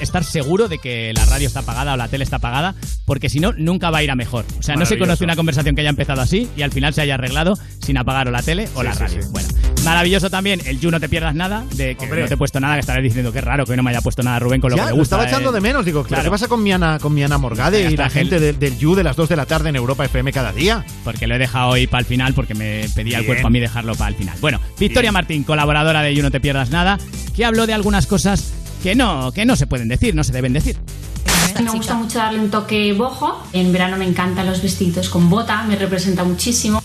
estar seguro de que la radio está apagada o la tele está apagada, porque si no, nunca va a ir a mejor. O sea, no se conoce una conversación que haya empezado así y al final se haya arreglado sin apagar o la tele o Sí, la radio. sí. Bueno, maravilloso también el You No Te Pierdas Nada, de que Hombre. no te he puesto nada, que estarás diciendo que es raro que hoy no me haya puesto nada Rubén con lo ya, que me lo gusta. estaba echando eh. de menos. Digo, Claro. ¿qué pasa con mi Ana, con mi Ana Morgade Ya y la gente del, del You de las 2 de la tarde en Europa FM cada día? Porque lo he dejado hoy para el final porque me pedía el cuerpo a mí dejarlo para el final. Bueno, Victoria Martín, colaboradora de You No Te Pierdas Nada, que habló de algunas cosas que no, que no se pueden decir, no se deben decir. Me gusta mucho darle un toque bojo. En verano me encantan los vestidos con bota, me representa muchísimo.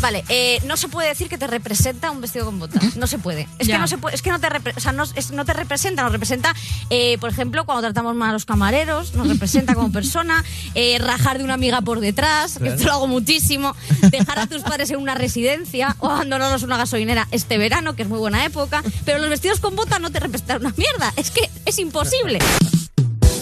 Vale, eh, no se puede decir que te representa un vestido con botas. No se puede. Es Ya. que no se puede, es que no te, repre- o sea, no, es- no te representa, nos representa, eh, por ejemplo, cuando tratamos mal a los camareros, nos representa como persona, eh, rajar de una amiga por detrás, que esto lo hago muchísimo, dejar a tus padres en una residencia o abandonarlos en una gasolinera este verano, que es muy buena época, pero los vestidos con botas no te representan una mierda, es que es imposible.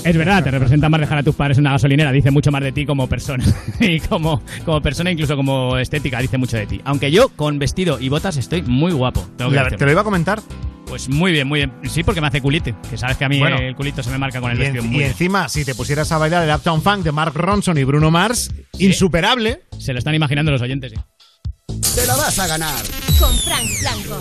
Es verdad, te representa más dejar a tus padres en una gasolinera, dice mucho más de ti como persona. y como, como persona, incluso como estética, dice mucho de ti. Aunque yo con vestido y botas estoy muy guapo. tengo que La- decirlo. te lo iba a comentar. Pues muy bien, muy bien. Sí, porque me hace culito. Que sabes que a mí Bueno. el culito se me marca con el Y, en- vestido y muy bien. encima, si te pusieras a bailar el Uptown Funk de Mark Ronson y Bruno Mars, insuperable. Se lo están imaginando los oyentes, sí. Te la vas a ganar. Con Frank Blanco.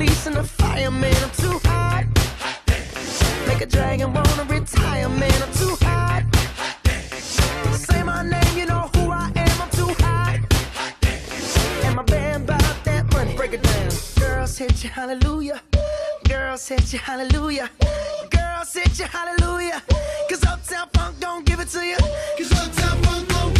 police and the fireman. I'm too hot. Make a dragon wanna retire, man. I'm too hot. Say my name, you know who I am. I'm too hot. And my band bought that money. Break it down. Girls hit you, hallelujah. Girls hit you, hallelujah. Girls hit you, hallelujah. Cause Uptown Funk don't give it to you. Cause Uptown Funk don't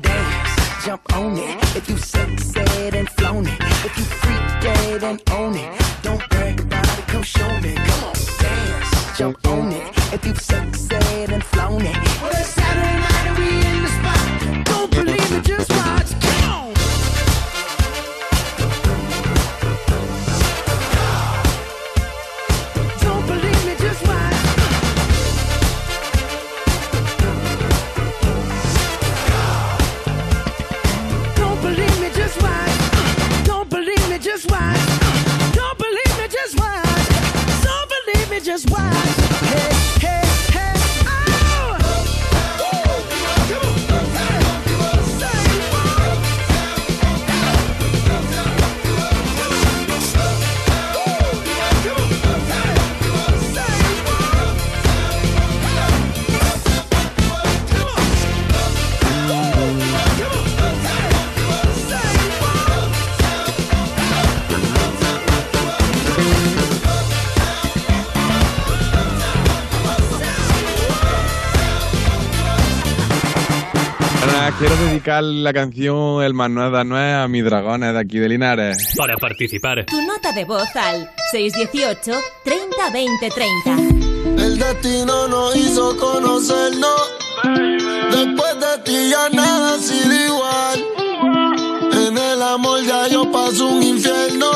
Dance, jump on it. If you sexed and flown it. If you freak dead and own it. Don't brag about it, come show me. Come on, dance, jump on it. If you sexed and flown it. Well, it's Saturday night and we in the spot. Don't believe me, just watch. Come on. La canción El más nueva no es a mis dragones de aquí de Linares. Para participar, Tu nota de voz al 618 30 20 30. El destino nos hizo conocernos. Después de ti ya nada ha sido igual. En el amor ya yo paso un infierno.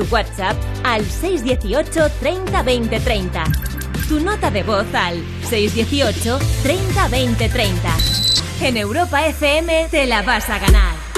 Tu WhatsApp al 618 30 20 30. Tu nota de voz al 618 30 20 30. En Europa FM te la vas a ganar.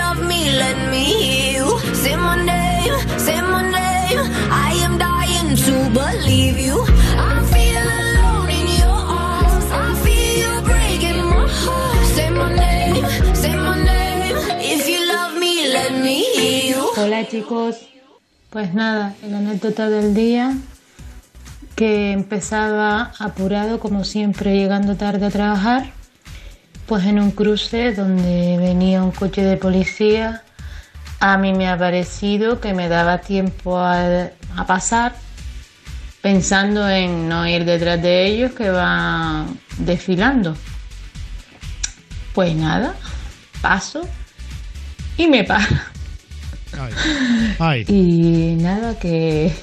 Love me, let me. Say my name, say my name. I am dying to believe you. Hola chicos, pues nada, la anécdota del día que empezaba apurado como siempre llegando tarde a trabajar, pues en un cruce donde venía un coche de policía, a mí me ha parecido que me daba tiempo a, a pasar pensando en no ir detrás de ellos que van desfilando. Pues nada, paso y me para. Ay. Y nada, que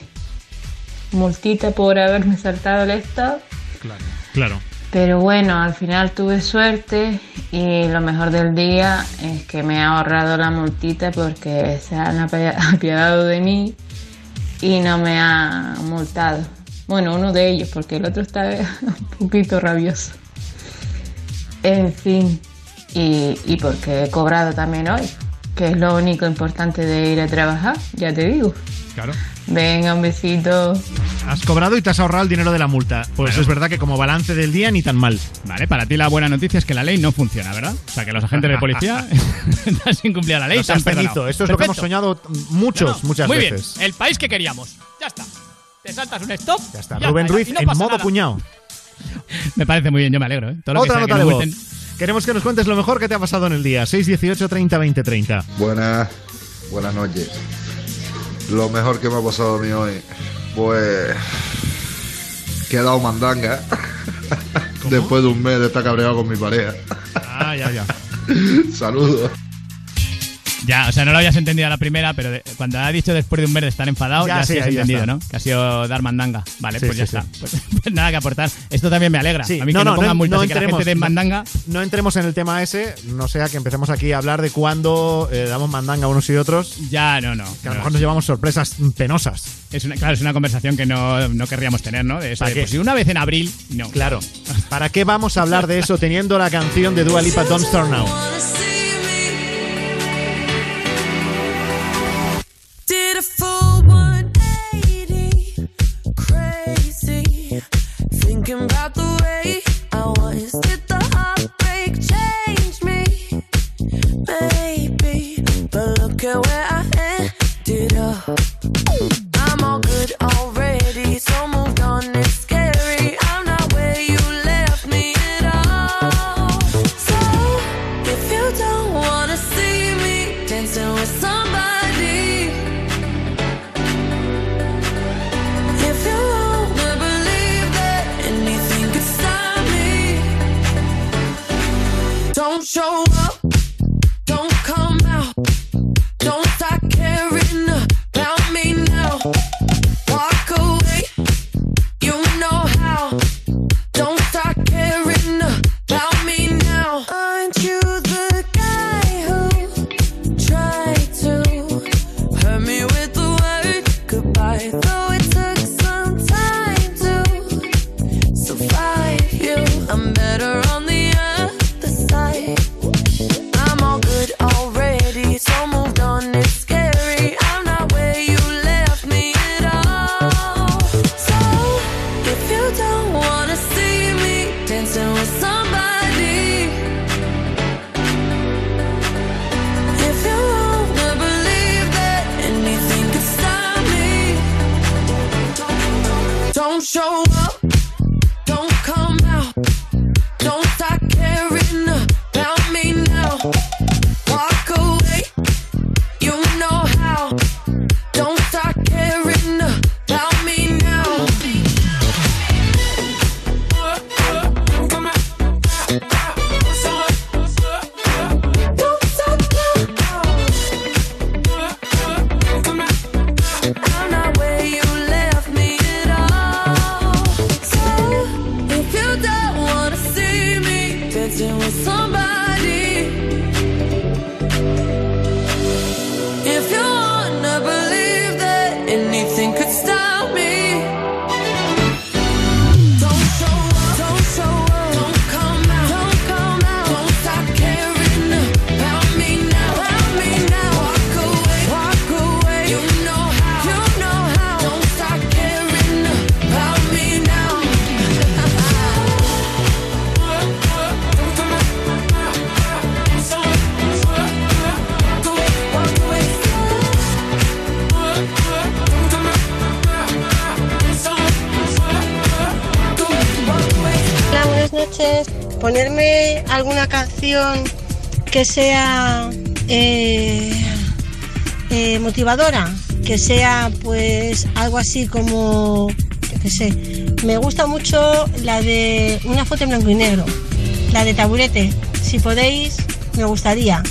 multita por haberme saltado el estado. Claro. Claro. Pero bueno, al final tuve suerte y lo mejor del día es que me ha ahorrado la multita porque se han api- apiadado de mí y no me ha multado. Bueno, uno de ellos, porque el otro está un poquito rabioso. En fin, y, y porque he cobrado también hoy, que es lo único importante de ir a trabajar, ya te digo. Claro. Venga, un besito. Has cobrado y te has ahorrado el dinero de la multa. Pues es verdad que como balance del día ni tan mal. Vale, para ti la buena noticia es que la ley no funciona, ¿verdad? O sea, que los agentes de policía están sin cumplir la ley. No te han seas cenizo, perdonado. esto es lo que hemos soñado muchos, muchas Muy veces. bien, el país que queríamos. Ya está. Te saltas un stop. Ya está. Rubén Ruiz no en modo nada. puñado. Me parece muy bien, yo me alegro. ¿eh? Todo lo que Otra que nota de voz. Queremos que nos cuentes lo mejor que te ha pasado en el día. 618 30 20 30. Buenas, buenas noches. Lo mejor que me ha pasado a mí hoy, pues. Que he dado mandanga. Después de un mes de estar cabreado con mi pareja. Ah, ya, ya. Saludos. Ya, o sea, no lo habías entendido a la primera, pero de- cuando ha dicho después de un mes de estar enfadado, Ya, ya, sí, sí has entendido, está. ¿no? Que ha sido dar mandanga. Vale, Sí, pues ya sí, está. Pues, pues nada que aportar. Esto también me alegra. Sí, a mí que no, pongan multas y que la gente no- mandanga. No, entremos en el tema ese, no sea que empecemos aquí a hablar de cuándo eh, damos mandanga unos y otros. Ya, no, no. Que a lo no. mejor nos llevamos sorpresas penosas. Es una, claro, es una conversación que no, no querríamos tener, ¿no? De eso ¿Para de, qué? pues, si una vez en abril, no. Claro. ¿Para qué vamos a hablar de eso teniendo la canción de Dua Lipa Don't Start Now? Did a full 180, crazy. Thinking about the way I was. Did the heartbreak change me? Maybe, but look at where I ended up. Show up, que sea eh, eh, motivadora, que sea pues algo así como, yo qué sé. Me gusta mucho la de una foto en blanco y negro, la de taburete. Si podéis, me gustaría.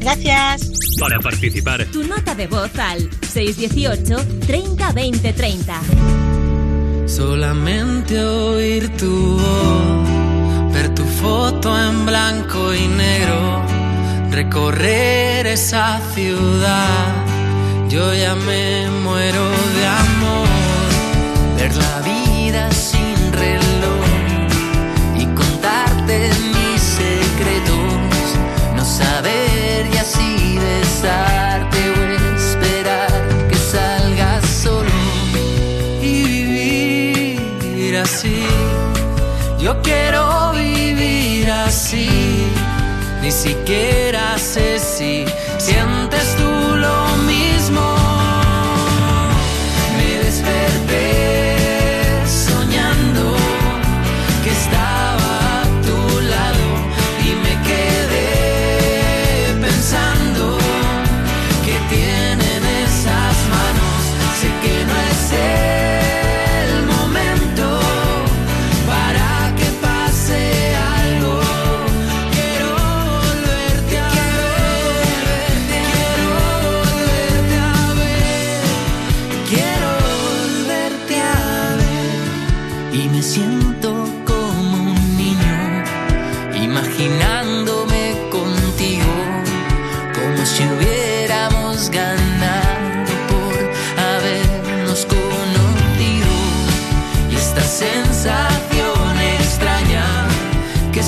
Gracias. Para participar, Tu nota de voz al 618 30 20 30. Solamente oír tu voz, ver tu foto en blanco y negro, recorrer esa ciudad. Yo ya me muero de amor, ver la vida sin reloj y contarte mis secretos, no saber y así besarte o esperar que salgas solo y vivir así. Yo quiero vivir así. Ni siquiera sé si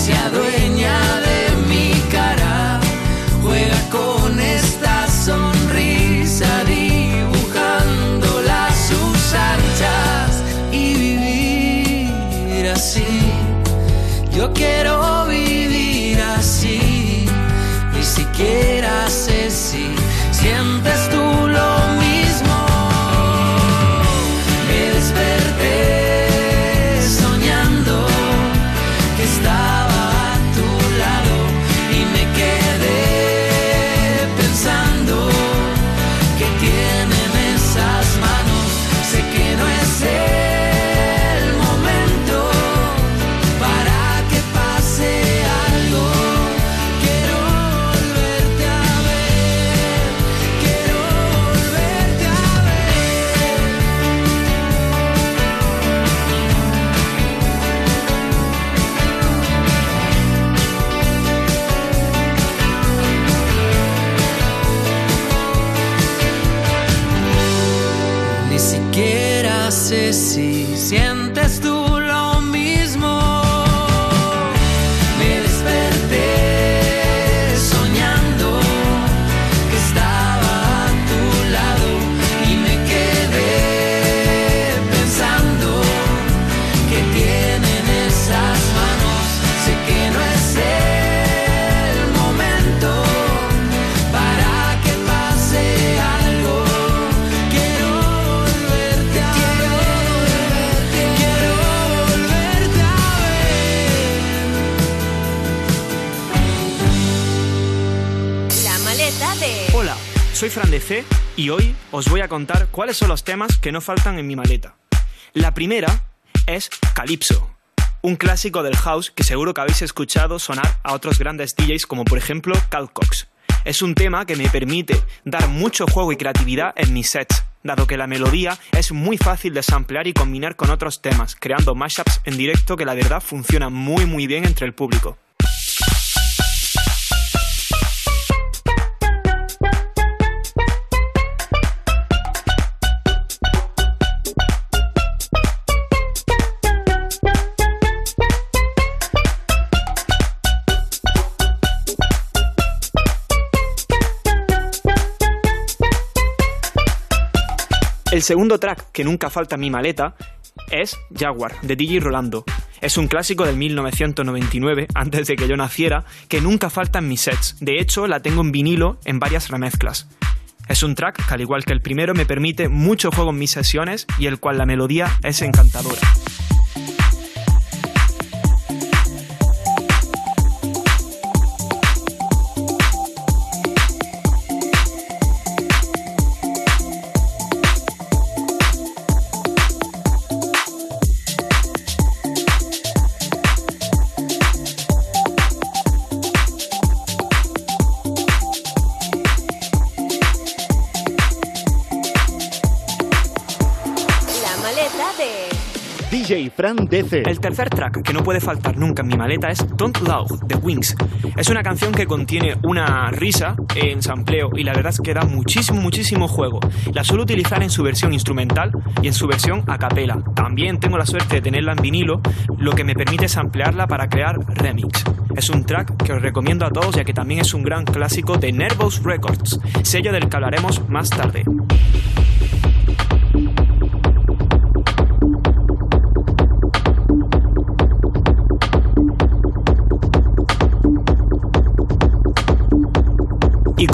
se adueña de mi cara, juega con esta sonrisa dibujándola a sus anchas y vivir así. Yo quiero vivir así, ni siquiera sé si sientes Fran de C y hoy os voy a contar cuáles son los temas que no faltan en mi maleta. La primera es Calypso, un clásico del house que seguro que habéis escuchado sonar a otros grandes DJs como por ejemplo Cal Cox. Es un tema que me permite dar mucho juego y creatividad en mis sets, dado que la melodía es muy fácil de samplear y combinar con otros temas, creando mashups en directo que la verdad funcionan muy muy bien entre el público. El segundo track que nunca falta en mi maleta es Jaguar, de DJ Rolando. Es un clásico del 1999, antes de que yo naciera, que nunca falta en mis sets. De hecho, la tengo en vinilo en varias remezclas. Es un track que, al igual que el primero, me permite mucho juego en mis sesiones y el cual la melodía es encantadora. El tercer track que no puede faltar nunca en mi maleta es Don't Loud de Wings. Es una canción que contiene una risa en sampleo y la verdad es que da muchísimo, muchísimo juego. La suelo utilizar en su versión instrumental y en su versión a capela. También tengo la suerte de tenerla en vinilo, lo que me permite samplearla para crear remix. Es un track que os recomiendo a todos ya que también es un gran clásico de Nervous Records, sello del que hablaremos más tarde.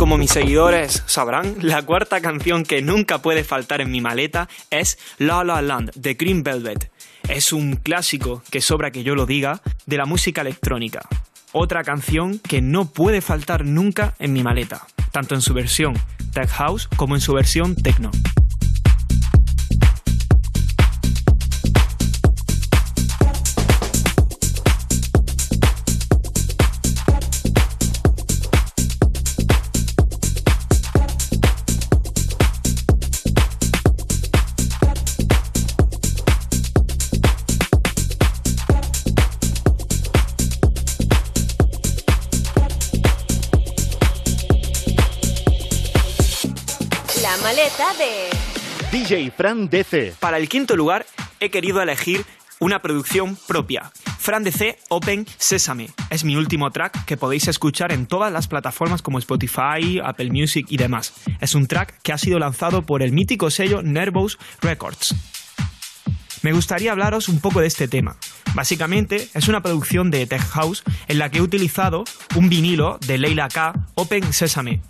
Como mis seguidores sabrán, la cuarta canción que nunca puede faltar en mi maleta es La La Land de Green Velvet. Es un clásico, que sobra que yo lo diga, de la música electrónica. Otra canción que no puede faltar nunca en mi maleta, tanto en su versión tech house como en su versión techno. De... DJ Fran DC. Para el quinto lugar, he querido elegir una producción propia. Fran DC Open Sesame. Es mi último track que podéis escuchar en todas las plataformas como Spotify, Apple Music y demás. Es un track que ha sido lanzado por el mítico sello Nervous Records. Me gustaría hablaros un poco de este tema. Básicamente es una producción de Tech House en la que he utilizado un vinilo de Leila K Open Sesame,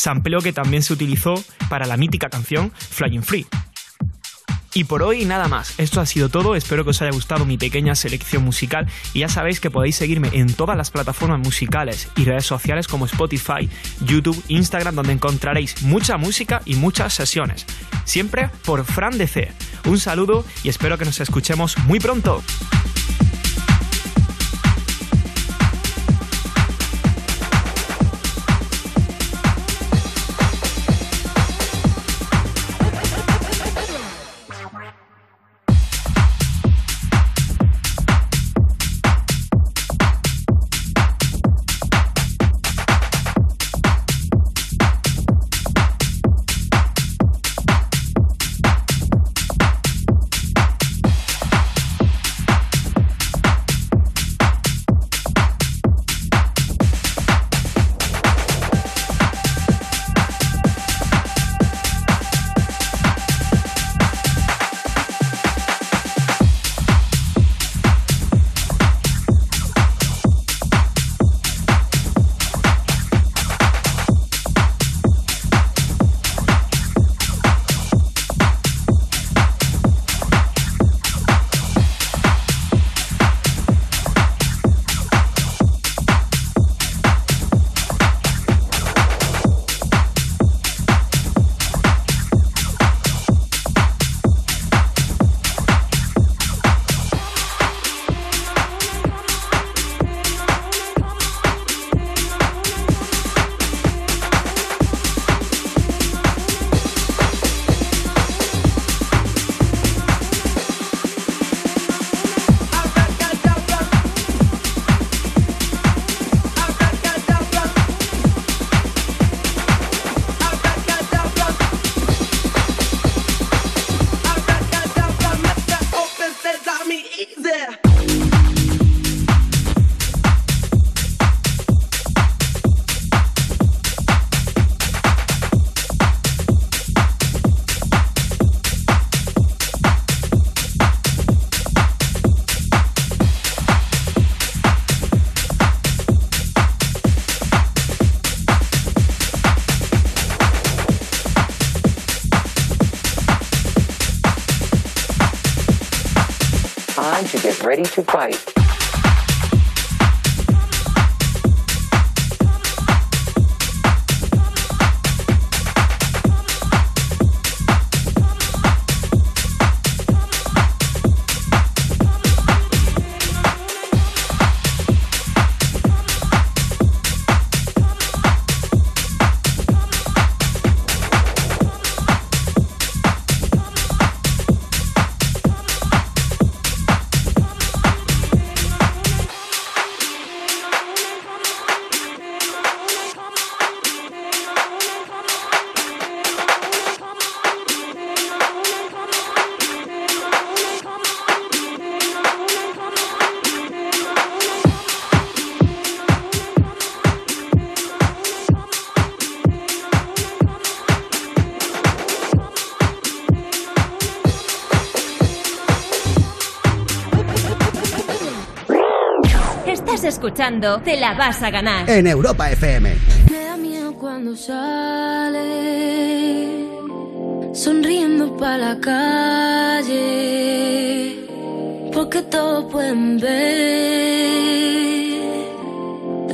sampleo que también se utilizó para la mítica canción Flying Free. Y por hoy nada más, esto ha sido todo, espero que os haya gustado mi pequeña selección musical y ya sabéis que podéis seguirme en todas las plataformas musicales y redes sociales como Spotify, YouTube, Instagram, donde encontraréis mucha música y muchas sesiones. Siempre por Fran DC. Un saludo y espero que nos escuchemos muy pronto. Escuchando Te la vas a ganar. En Europa FM. Me da miedo cuando sale sonriendo para la calle, porque todos pueden ver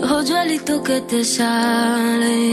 los hoyuelitos que te salen.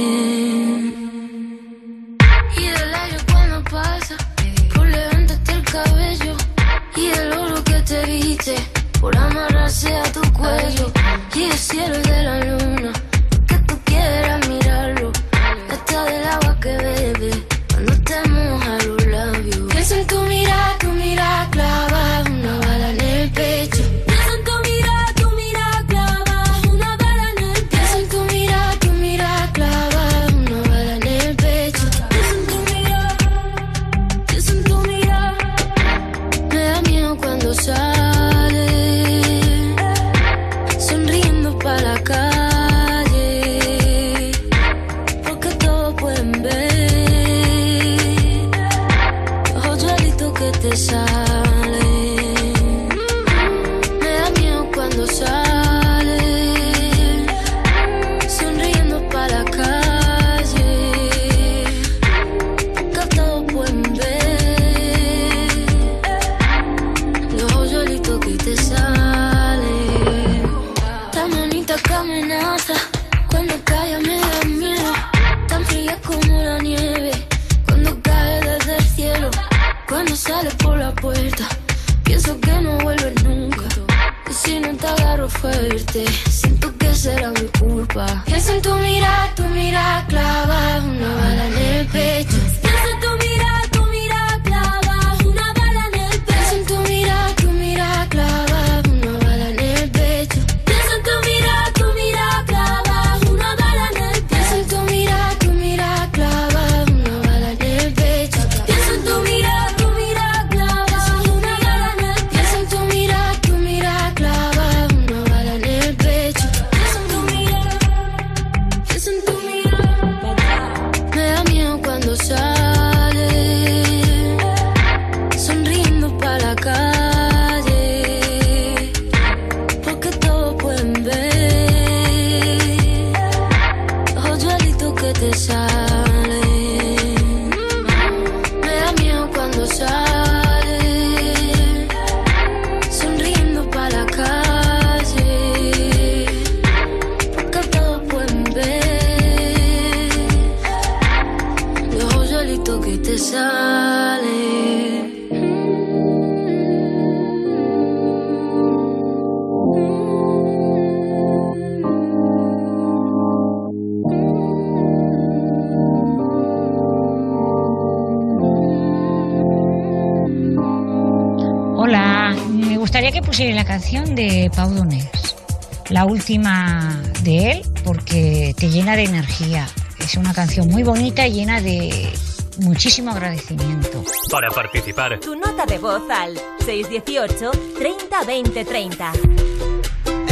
Es una canción muy bonita y llena de muchísimo agradecimiento. Para participar, tu nota de voz al 618 30 20 30.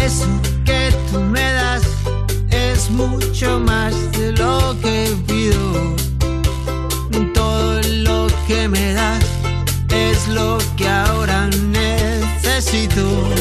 Eso que tú me das es mucho más de lo que pido. Todo lo que me das es lo que ahora necesito.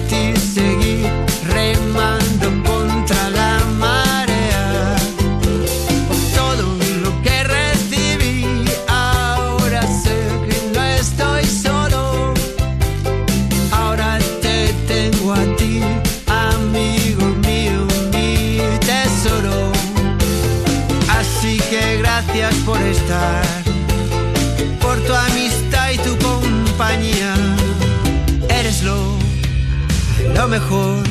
mejor.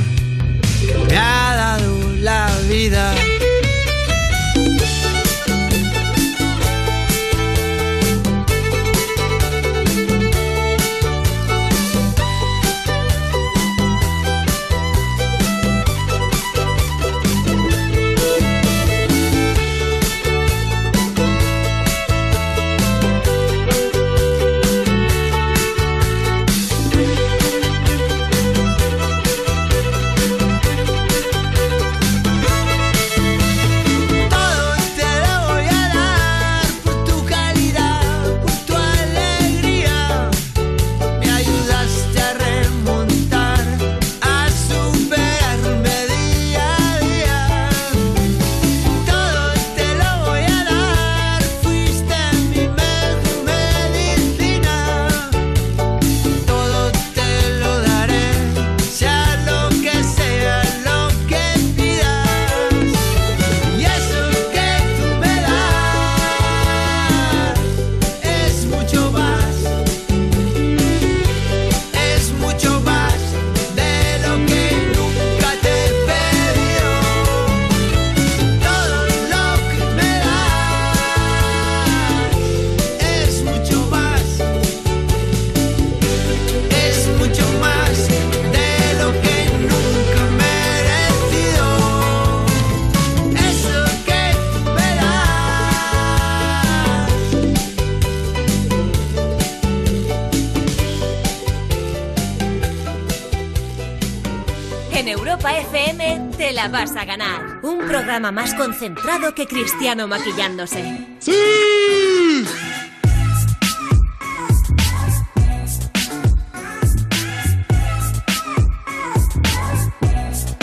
Vas a ganar. Un programa más concentrado que Cristiano maquillándose. ¡Sí!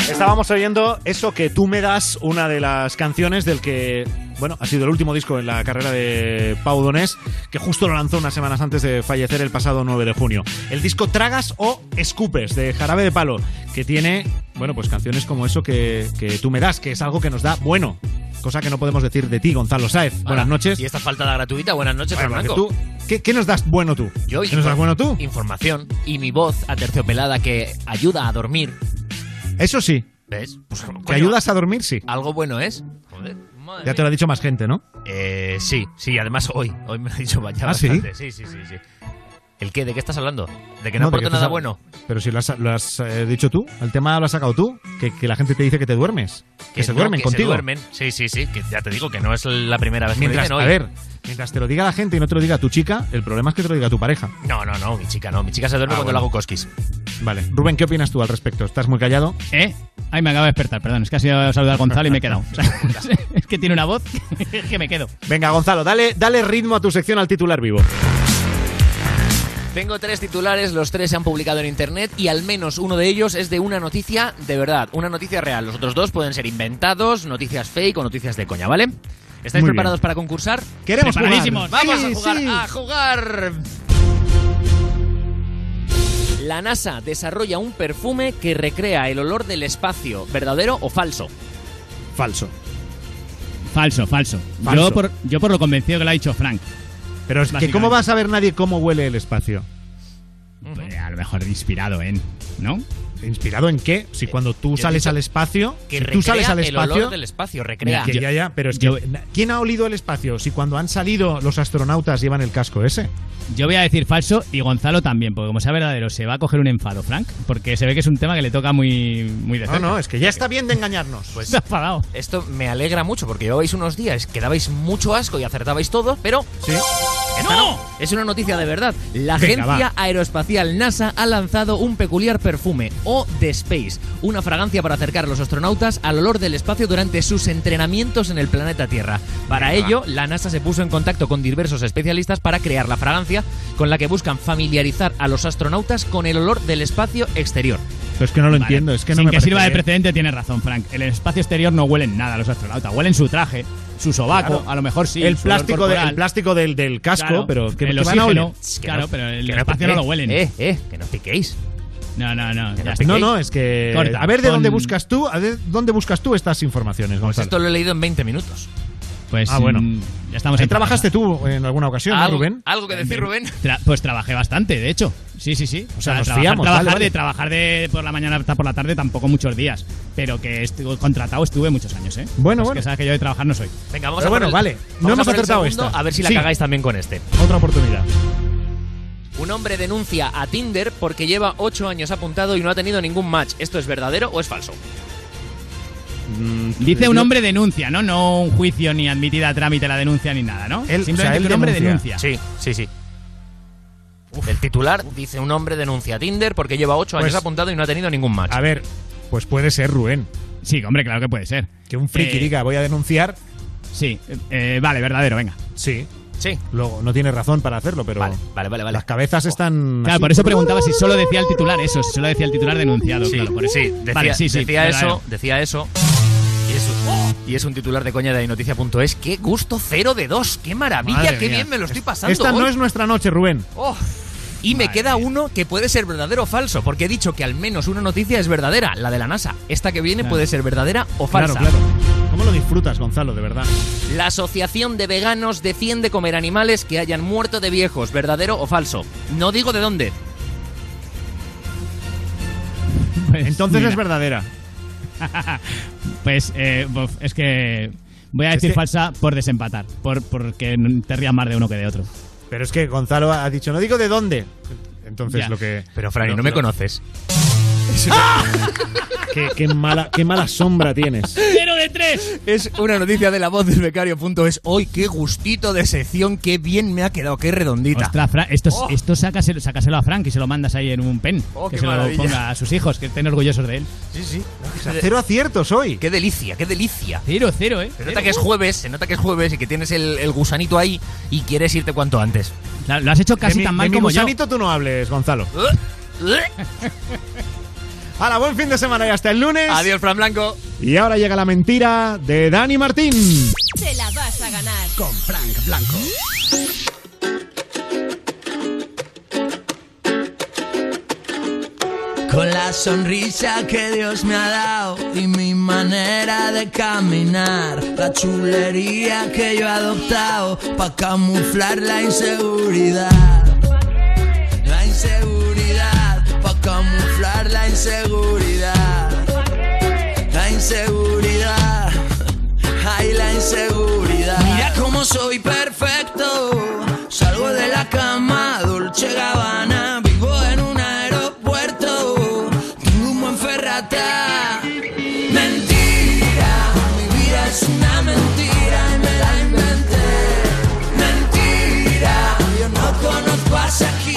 Estábamos oyendo eso que tú me das, una de las canciones del que, bueno, ha sido el último disco en la carrera de Pau Donés, que justo lo lanzó unas semanas antes de fallecer el pasado 9 de junio. El disco Tragas o Escupes de Jarabe de Palo, que tiene, bueno, pues canciones como eso que, que tú me das, que es algo que nos da bueno. Cosa que no podemos decir de ti, Gonzalo Sáez. Hola. Buenas noches. Y esta faltada gratuita, buenas noches, Bueno, tú- ¿qué, qué nos das bueno tú? Yo ¿Qué nos das bueno tú? Información y mi voz aterciopelada que ayuda a dormir. Eso sí. ¿Ves? Pues, ¿Que coño, ayudas a dormir? Sí. Algo bueno es. Joder, madre Ya te lo ha dicho más gente, ¿no? Eh, sí, sí, además hoy. Hoy me lo ha dicho ¿Ah, sí? bastante. Sí, sí, sí, sí. ¿El qué? ¿De qué estás hablando? ¿De que no, No, aporta nada bueno? Pero si lo has, lo has, eh, dicho tú, el tema lo has sacado tú, que, que la gente te dice que te duermes, que, se no, duermen que contigo. Se duermen. Sí, sí, sí, que ya te digo que no es la primera vez que me Mientras, dicen a ver, mientras te lo diga la gente y no te lo diga tu chica, el problema es que te lo diga tu pareja. No, no, no, mi chica no. Mi chica se duerme Ah, cuando bueno. le hago cosquis. Vale. Rubén, ¿qué opinas tú al respecto? ¿Estás muy callado? ¿Eh? Ay, me acabo de despertar, perdón. Es que ha sido saludar a Gonzalo y me he quedado. O sea, es que tiene una voz que me quedo. Venga, Gonzalo, dale, dale ritmo a tu sección al titular vivo. Tengo tres titulares, los tres se han publicado en internet y al menos uno de ellos es de una noticia de verdad, una noticia real. Los otros dos pueden ser inventados, noticias fake o noticias de coña, ¿vale? ¿Estáis Muy preparados bien. para concursar? Queremos jugar. Vamos Sí, a jugar, sí. a jugar. La NASA desarrolla un perfume que recrea el olor del espacio, ¿verdadero o falso? Falso. Falso, falso. Falso. Yo, por, yo por lo convencido que lo ha dicho Frank. Pero es que. ¿cómo va a saber nadie cómo huele el espacio? Pues, a lo mejor inspirado en, ¿no? ¿Inspirado en qué? Si cuando tú sales al espacio, Que si recrea tú sales al el espacio, olor del espacio, recrea. Que ya, ya, pero es que yo- ¿quién ha olido el espacio? Si cuando han salido los astronautas llevan el casco ese. Yo voy a decir falso y Gonzalo también, porque como sea verdadero, se va a coger un enfado, Frank, porque se ve que es un tema que le toca muy, muy de No, cerca. no, es que ya está bien de engañarnos. Pues enfadado. esto me alegra mucho porque llevabais unos días que dabais mucho asco y acertabais todo, pero Sí. esta no. Es una noticia de verdad. La Venga, agencia va. aeroespacial NASA ha lanzado un peculiar perfume, o The Space, una fragancia para acercar a los astronautas al olor del espacio durante sus entrenamientos en el planeta Tierra. Para ello, la NASA se puso en contacto con diversos especialistas para crear la fragancia con la que buscan familiarizar a los astronautas con el olor del espacio exterior. Pero es que no lo Vale. entiendo, es que no Sin me que sirva de precedente, tienes razón, Frank. El espacio exterior no huelen nada los astronautas. Huelen su traje, su sobaco, Claro. a lo mejor sí. el plástico, de- el plástico del, del casco, Claro, pero que, el que van a oxígeno. oler. Claro, no- pero en el que no espacio piquéis. no lo huelen. Eh, eh, que no piquéis. No, no, no. no. No, es que Corta, a ver de dónde buscas tú, a ver dónde buscas tú estas informaciones, Pues esto lo he leído en 20 minutos. Pues Ah, bueno. mm, ya estamos Ahí en trabajaste tú en alguna ocasión, ¿no, ¿Algo, Rubén? ¿Algo que decir, Rubén? Tra- pues trabajé bastante, de hecho. Sí, sí, sí. O sea, nos trabajar, fiamos, trabajar vale, vale. de trabajar de por la mañana hasta por la tarde tampoco muchos días, pero que estuve contratado estuve muchos años, ¿eh? Bueno, Pues bueno. que sabes que yo de trabajar no soy. Venga, vamos Pero a bueno, el- vale. No hemos acertado esta. A ver si la Sí. cagáis también con este. Otra oportunidad. Un hombre denuncia a Tinder porque lleva 8 años apuntado y no ha tenido ningún match. ¿Esto es verdadero o es falso? Dice un hombre denuncia, ¿no? No un juicio ni admitida a trámite la denuncia ni nada, ¿no? Él- o Simplemente sea, él que un hombre denuncia. denuncia. Sí, sí, sí. El titular dice un hombre denuncia a Tinder porque lleva 8 años Pues- apuntado y no ha tenido ningún match. A ver, pues puede ser Rubén. Sí, hombre, claro que puede ser. Que un friki Eh, diga, voy a denunciar. Sí, eh, vale, verdadero, venga. Sí. Sí. Luego, no tiene razón para hacerlo, pero Vale, vale, vale. vale. las cabezas están. Claro, así. por eso preguntaba si solo decía el titular eso, si solo decía el titular denunciado. Sí, claro, por eso. sí, decía, Vale, sí, sí, decía verdadero. eso, decía eso. Y es, un, y es un titular de coña de noticia.es. ¡Qué gusto! Cero de dos. ¡Qué maravilla! Madre ¡Qué mía. bien me lo estoy pasando! Esta no es nuestra noche, Rubén. Oh. Y me Madre queda mía. uno que puede ser verdadero o falso, porque he dicho que al menos una noticia es verdadera, la de la NASA. Esta que viene Claro. puede ser verdadera o falsa. Claro, claro. ¿Cómo lo disfrutas, Gonzalo, de verdad? La Asociación de Veganos defiende comer animales que hayan muerto de viejos, verdadero o falso. No digo de dónde. Pues, Entonces mira, es verdadera. Pues eh, es que voy a Es decir que- falsa por desempatar, por porque te rías más de uno que de otro. Pero es que Gonzalo ha dicho, no digo de dónde. Entonces Ya. lo que. Pero Franny, no me conoces. Qué, qué mala, qué mala sombra tienes. Pero de tres. Es una noticia de la voz del becario.es. Hoy, qué gustito de sección, qué bien me ha quedado, qué redondita. Ostras, Fra- esto, esto sácaselo, sácaselo a Frank y se lo mandas ahí en un pen. Oh, que se lo ponga a sus hijos, que estén orgullosos de él. Sí, sí. Cero aciertos hoy. Qué delicia, qué delicia. Cero, cero, ¿eh? Se nota que es jueves, se nota que es jueves y que tienes el, el gusanito ahí y quieres irte cuanto antes. Lo has hecho casi de mi, tan mal de mi como yo. gusanito tú no hables, Gonzalo. Hala, buen fin de semana y hasta el lunes. Adiós, Fran Blanco. Y ahora llega la mentira de Dani Martín. Te la vas a ganar. Con Frank Blanco. Con la sonrisa que Dios me ha dado y mi manera de caminar, la chulería que yo he adoptado para camuflar la inseguridad. La inseguridad, camuflar la inseguridad. La inseguridad, ay la inseguridad. Mira cómo soy perfecto, salgo de la cama, Dolce Gabbana, vivo en un aeropuerto, tengo un buen ferrata. Mentira, mi vida es una mentira y me la inventé. Mentira, yo no conozco a Shakira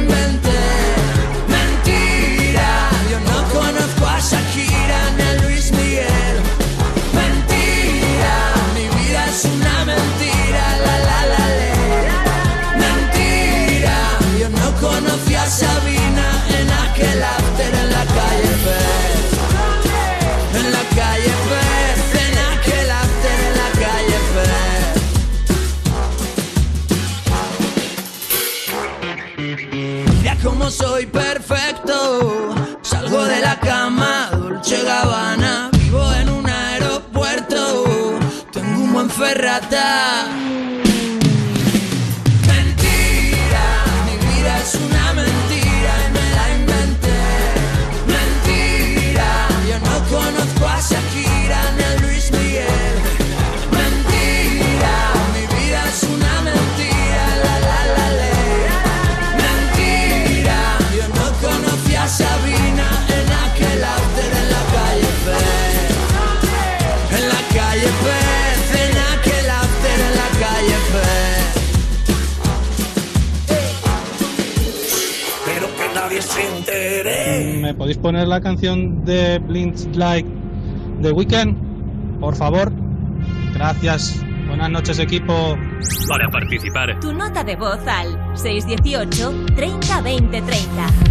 Soy perfecto. Salgo de la cama, Dolce Gabbana. Vivo en un aeropuerto. Tengo un buen ferrata. Podéis poner la canción de Blind Like The Weekend? Por favor. Gracias. Buenas noches, equipo. Para participar, Tu nota de voz al 618 30 20 30.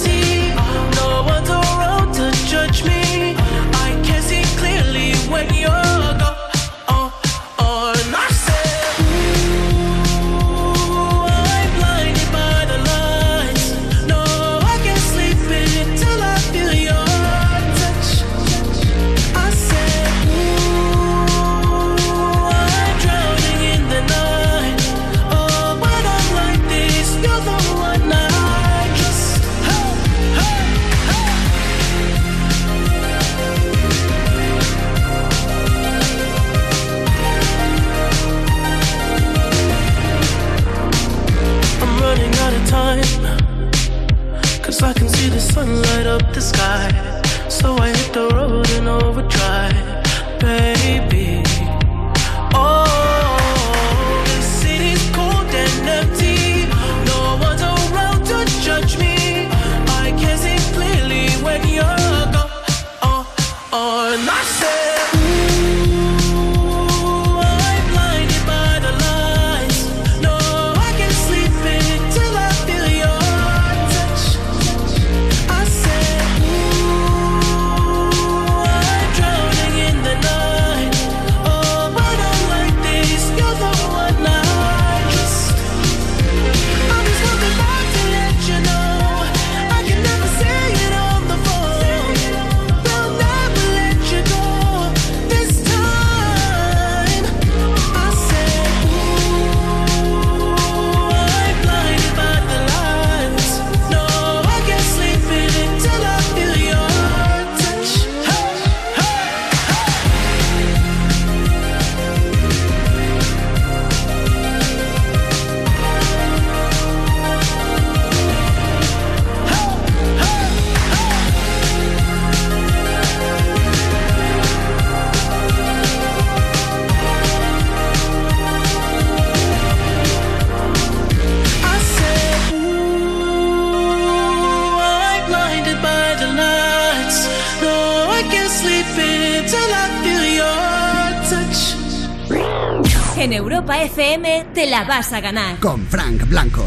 Vas a ganar. Con Frank Blanco.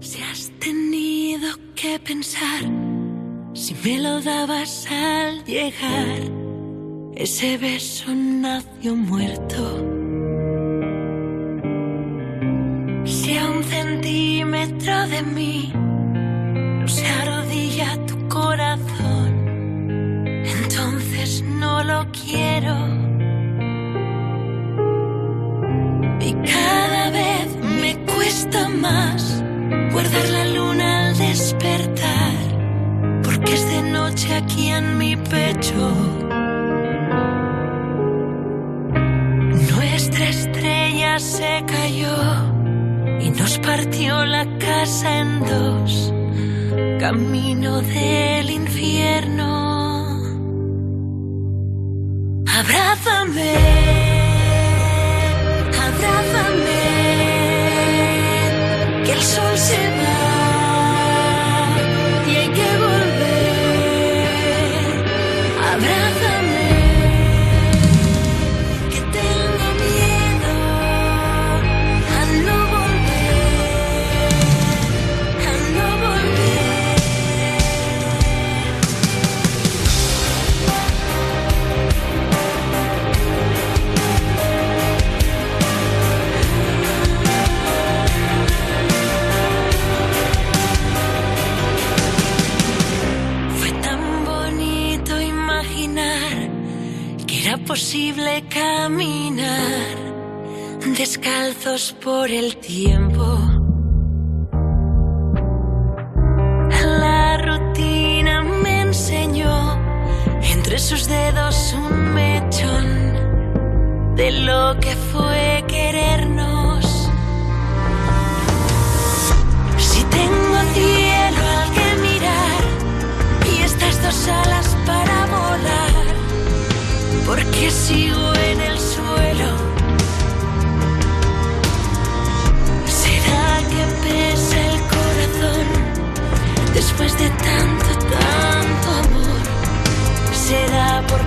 Si has tenido que pensar si me lo dabas al llegar, ese beso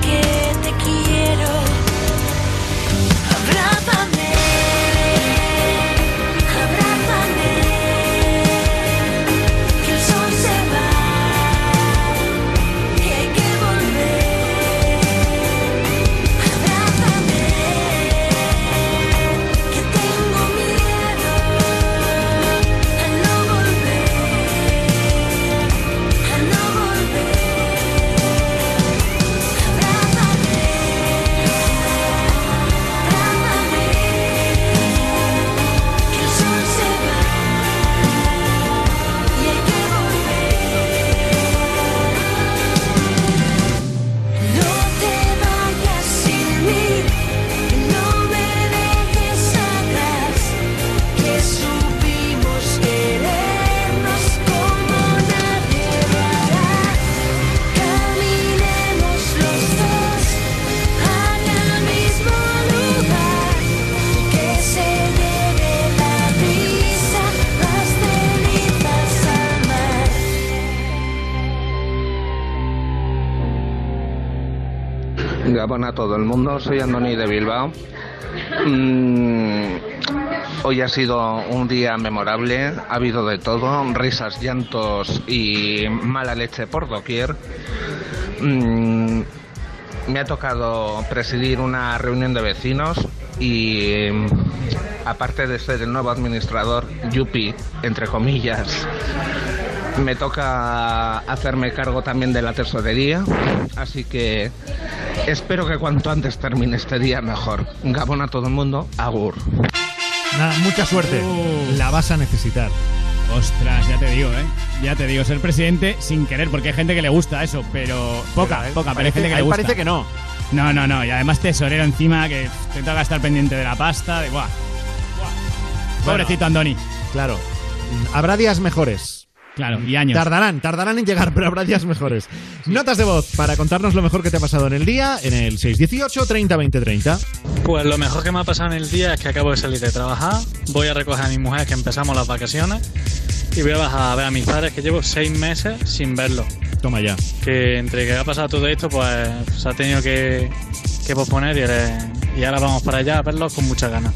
¿Será a todo el mundo, soy Andoni de Bilbao. Mm, hoy ha sido un día memorable, ha habido de todo, risas, llantos y mala leche por doquier. Mm, me ha tocado presidir una reunión de vecinos y mm, aparte de ser el nuevo administrador, Yupi, entre comillas, me toca hacerme cargo también de la tesorería, así que espero que cuanto antes termine este día mejor. Gabón a todo el mundo, agur. Nada, mucha suerte. La vas a necesitar. Ostras, ya te digo, ¿eh? Ya te digo, ser presidente sin querer, porque hay gente que le gusta eso, pero poca, Pero, ¿eh? poca, pero hay Parece- gente que le gusta. parece que no. No, no, no, y además tesorero encima que te toca estar pendiente de la pasta, de guau. Pobrecito Andoni. Claro. Habrá días mejores. Claro, y años. Tardarán, tardarán en llegar, pero habrá días mejores. Notas de voz para contarnos lo mejor que te ha pasado en el día en el 618 30 20 30. Pues lo mejor que me ha pasado en el día es que acabo de salir de trabajar, voy a recoger a mi mujer que empezamos las vacaciones y voy a bajar a ver a mis padres que llevo seis meses sin verlos. Toma ya. Que entre que ha pasado todo esto, pues se ha tenido que, que posponer y eres, y ahora vamos para allá a verlos con muchas ganas.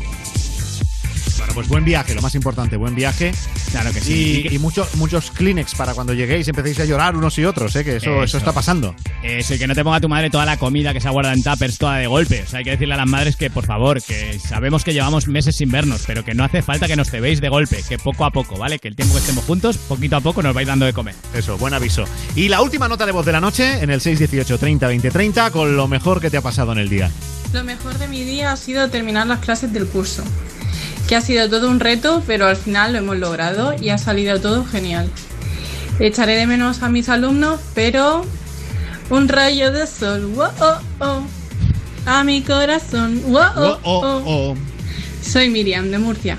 Pues buen viaje, lo más importante, buen viaje. Claro que sí. Y, y muchos muchos Kleenex para cuando lleguéis y empecéis a llorar unos y otros, ¿eh? que eso, eso, Eso. está pasando. Eso, y que no te ponga tu madre toda la comida que se ha guardado en tuppers toda de golpe. O sea, hay que decirle a las madres que, por favor, que sabemos que llevamos meses sin vernos, pero que no hace falta que nos cebéis de golpe, que poco a poco, ¿vale? Que el tiempo que estemos juntos, poquito a poco nos vais dando de comer. Eso, buen aviso. Y la última nota de voz de la noche en el 618 30 20 30 con lo mejor que te ha pasado en el día. Lo mejor de mi día ha sido terminar las clases del curso, que ha sido todo un reto, pero al final lo hemos logrado y ha salido todo genial. Echaré de menos a mis alumnos, pero un rayo de sol, wow, oh, oh, a mi corazón, wow, oh, Oh. Soy Miriam de Murcia.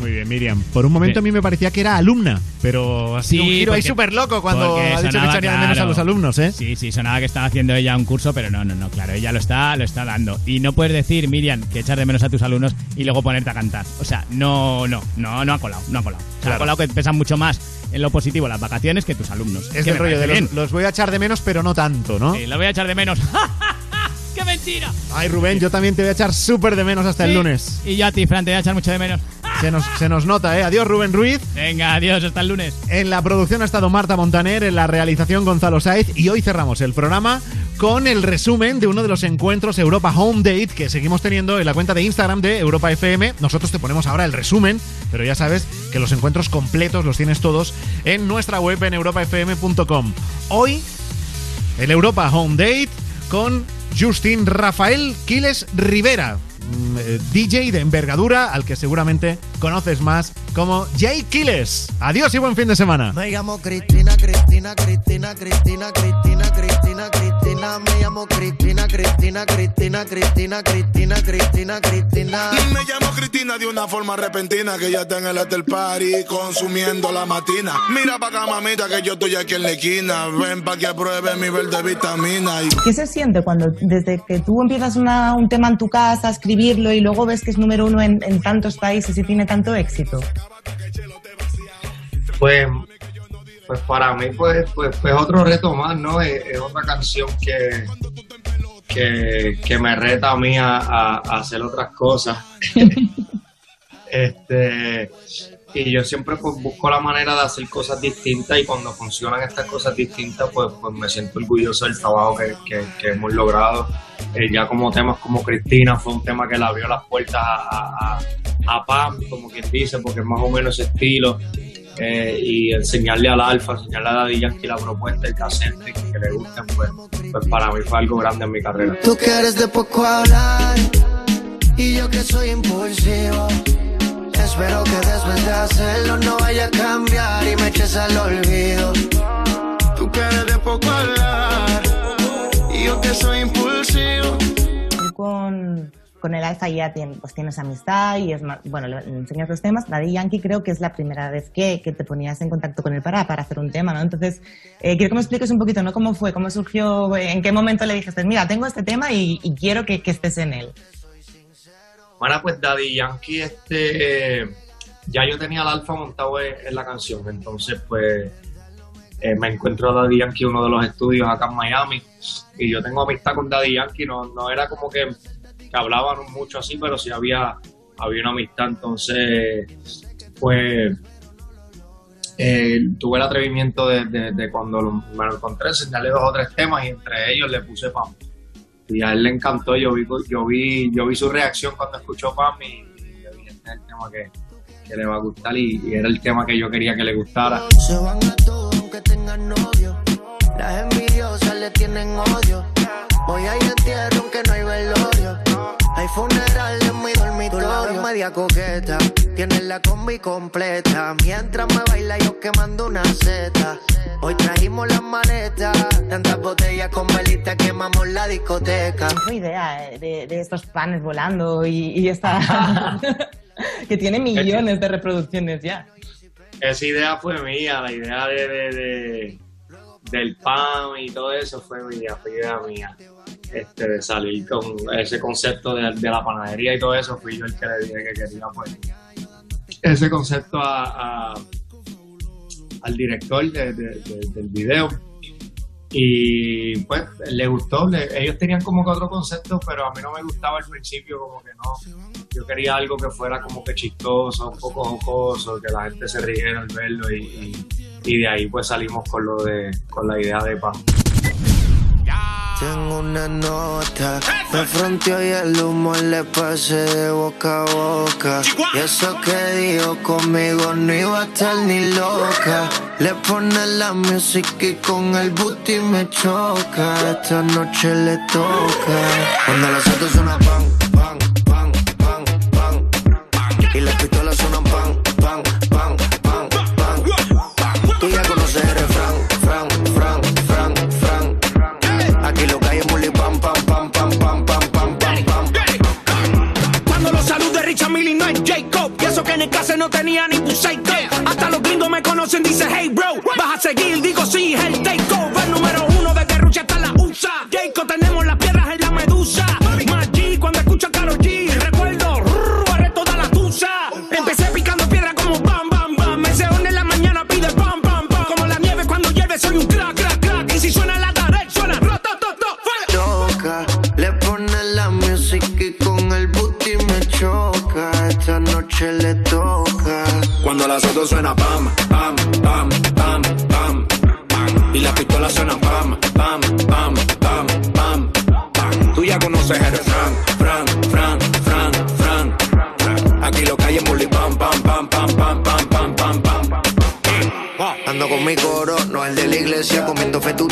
Muy bien, Miriam. Por un momento a mí me parecía que era alumna, pero sido Sí, un giro ahí porque- súper loco cuando ha dicho que sonaba, echaría de menos a los alumnos, ¿eh? Sí, sí, sonaba que estaba haciendo ella un curso, pero no, no, no, claro, ella lo está, lo está dando. Y no puedes decir, Miriam, que echar de menos a tus alumnos y luego ponerte a cantar. O sea, no, no, no, no ha colado, no ha colado. O sea, Claro. ha colado que pesan mucho más en lo positivo las vacaciones que tus alumnos. Es Que me rollo de los, bien. los voy a echar de menos, pero no tanto, ¿no? Sí, lo voy a echar de menos. Ay, Rubén, yo también te voy a echar súper de menos hasta el lunes. Y yo a ti, Fran, te voy a echar mucho de menos. Se nos, se nos nota, ¿eh? Adiós, Rubén Ruiz. Venga, adiós, hasta el lunes. En la producción ha estado Marta Montaner, en la realización Gonzalo Saez y hoy cerramos el programa con el resumen de uno de los encuentros Europa Home Date que seguimos teniendo en la cuenta de Instagram de Europa FM. Nosotros te ponemos ahora el resumen, pero ya sabes que los encuentros completos los tienes todos en nuestra web en europafm.com. Hoy el Europa Home Date con Justin Rafael Quiles Rivera, mm, eh, DJ de envergadura al que seguramente conoces más como Jay Quiles. Adiós y buen fin de semana. Me llamo Cristina, Cristina, Cristina, Cristina, Cristina, Cristina, Cristina. Me llamo Cristina, Cristina, Cristina, Cristina, Cristina, Cristina, Cristina. Me llamo Cristina de una forma repentina que ya está en el hotel party consumiendo la matina. Mira pa' acá, mamita, que yo estoy aquí en la esquina. Ven pa' que pruebe mi verde vitamina. Y... ¿Qué se siente cuando desde que tú empiezas una- un tema en tu casa, a escribirlo y luego ves que es número uno en, en tantos países y tiene tanto éxito? Pues, pues para mí pues, pues, pues otro reto más, ¿no? Es, es otra canción que, que, que me reta a mí a, a- a hacer otras cosas. este y yo siempre pues busco la manera de hacer cosas distintas y cuando funcionan estas cosas distintas pues, pues me siento orgulloso del trabajo que, que- que hemos logrado. Eh, ya como temas como Cristina fue un tema que le abrió las puertas a, a, a- Pam, como quien dice, porque es más o menos ese estilo. Eh, y enseñarle al Alfa, enseñarle a Daddy Yankee la propuesta, el cassette, que le gusten, pues, pues para mí fue algo grande en mi carrera. Tú que eres de poco hablar y yo que soy impulsivo. Espero que después de hacerlo no vaya a cambiar y me eches al olvido. Tú que eres de poco hablar y yo que soy impulsivo. Con, con el Alfa ya tien- pues tienes amistad y es más, bueno, le enseñas los temas. Daddy Yankee creo que es la primera vez que, que te ponías en contacto con él para, para hacer un tema, ¿no? Entonces, eh, quiero que me expliques un poquito, ¿no? ¿Cómo fue? ¿Cómo surgió? ¿En qué momento le dijiste, mira, tengo este tema y, y quiero que, que estés en él? Bueno, pues Daddy Yankee, este, ya yo tenía el alfa montado en, la canción, entonces pues eh, me encuentro a Daddy Yankee uno de los estudios acá en Miami y yo tengo amistad con Daddy Yankee, no, no era como que, que hablaban mucho así, pero sí había, había una amistad, entonces pues eh, tuve el atrevimiento de, de- cuando me lo encontré, enseñarle dos o tres temas y entre ellos le puse Pam. Y a él le encantó, yo vi, yo vi, yo vi su reacción cuando escuchó Pam y, yo dije, este es el tema que, que le va a gustar y, era el tema que yo quería que le gustara. Se van a todos aunque tengan novio. Las envidiosas le tienen odio. Hoy hay entierro aunque no hay velorio. Hay funeral en mi dormitorio. Tú la ves media coqueta, tienes la combi completa. Mientras me baila yo quemando una seta. Hoy trajimos las maletas, tantas botellas con velitas quemamos la discoteca. Tengo idea eh, de, de estos panes volando y, y esta... que tiene millones de reproducciones ya. Esa idea fue mía, la idea de, de- de- del pan y todo eso fue mía, fue idea mía. Este, salir con ese concepto de, la panadería y todo eso, fui yo el que le dije que quería pues ese concepto a, al director de- de- de- del video Y pues le gustó, ellos tenían como que otro concepto, pero a mí no me gustaba al principio, como que no. Yo quería algo que fuera como que chistoso, un poco jocoso, que la gente se riera al verlo y- y de ahí pues salimos con lo de, con la idea de pan. Tengo una nota, me fronteó y el humo le pasé de boca a boca. Y eso que dijo conmigo no iba a estar ni loca. Le pone la música y con el booty me choca. Esta noche le toca. Cuando las autos suenan tenía ni psycho. Hasta los gringos me conocen, dice hey bro. Vas a seguir, digo sí, el takeover.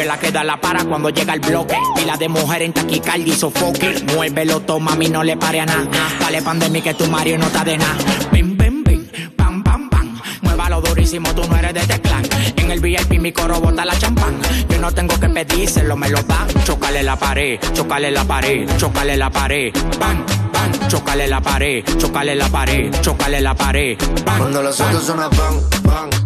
es la que da la para cuando llega el bloque. Y la de mujer en taquicardia y sofoque. Muévelo, toma, mami, no le pare a nada. Dale pandemia que tu Mario no está de nada. Bim, bim, bim, pam, pam, pam. Muévalo durísimo, tú no eres de este clan. En el VIP mi coro bota la champán. Yo no tengo que pedírselo, me lo dan. Chocale la pared, chocale la pared, chocale la pared. Bam, bam, chocale la pared, chocale la pared, chocale la pared. Bam, Cuando los suenan pan, pan, pan, pan,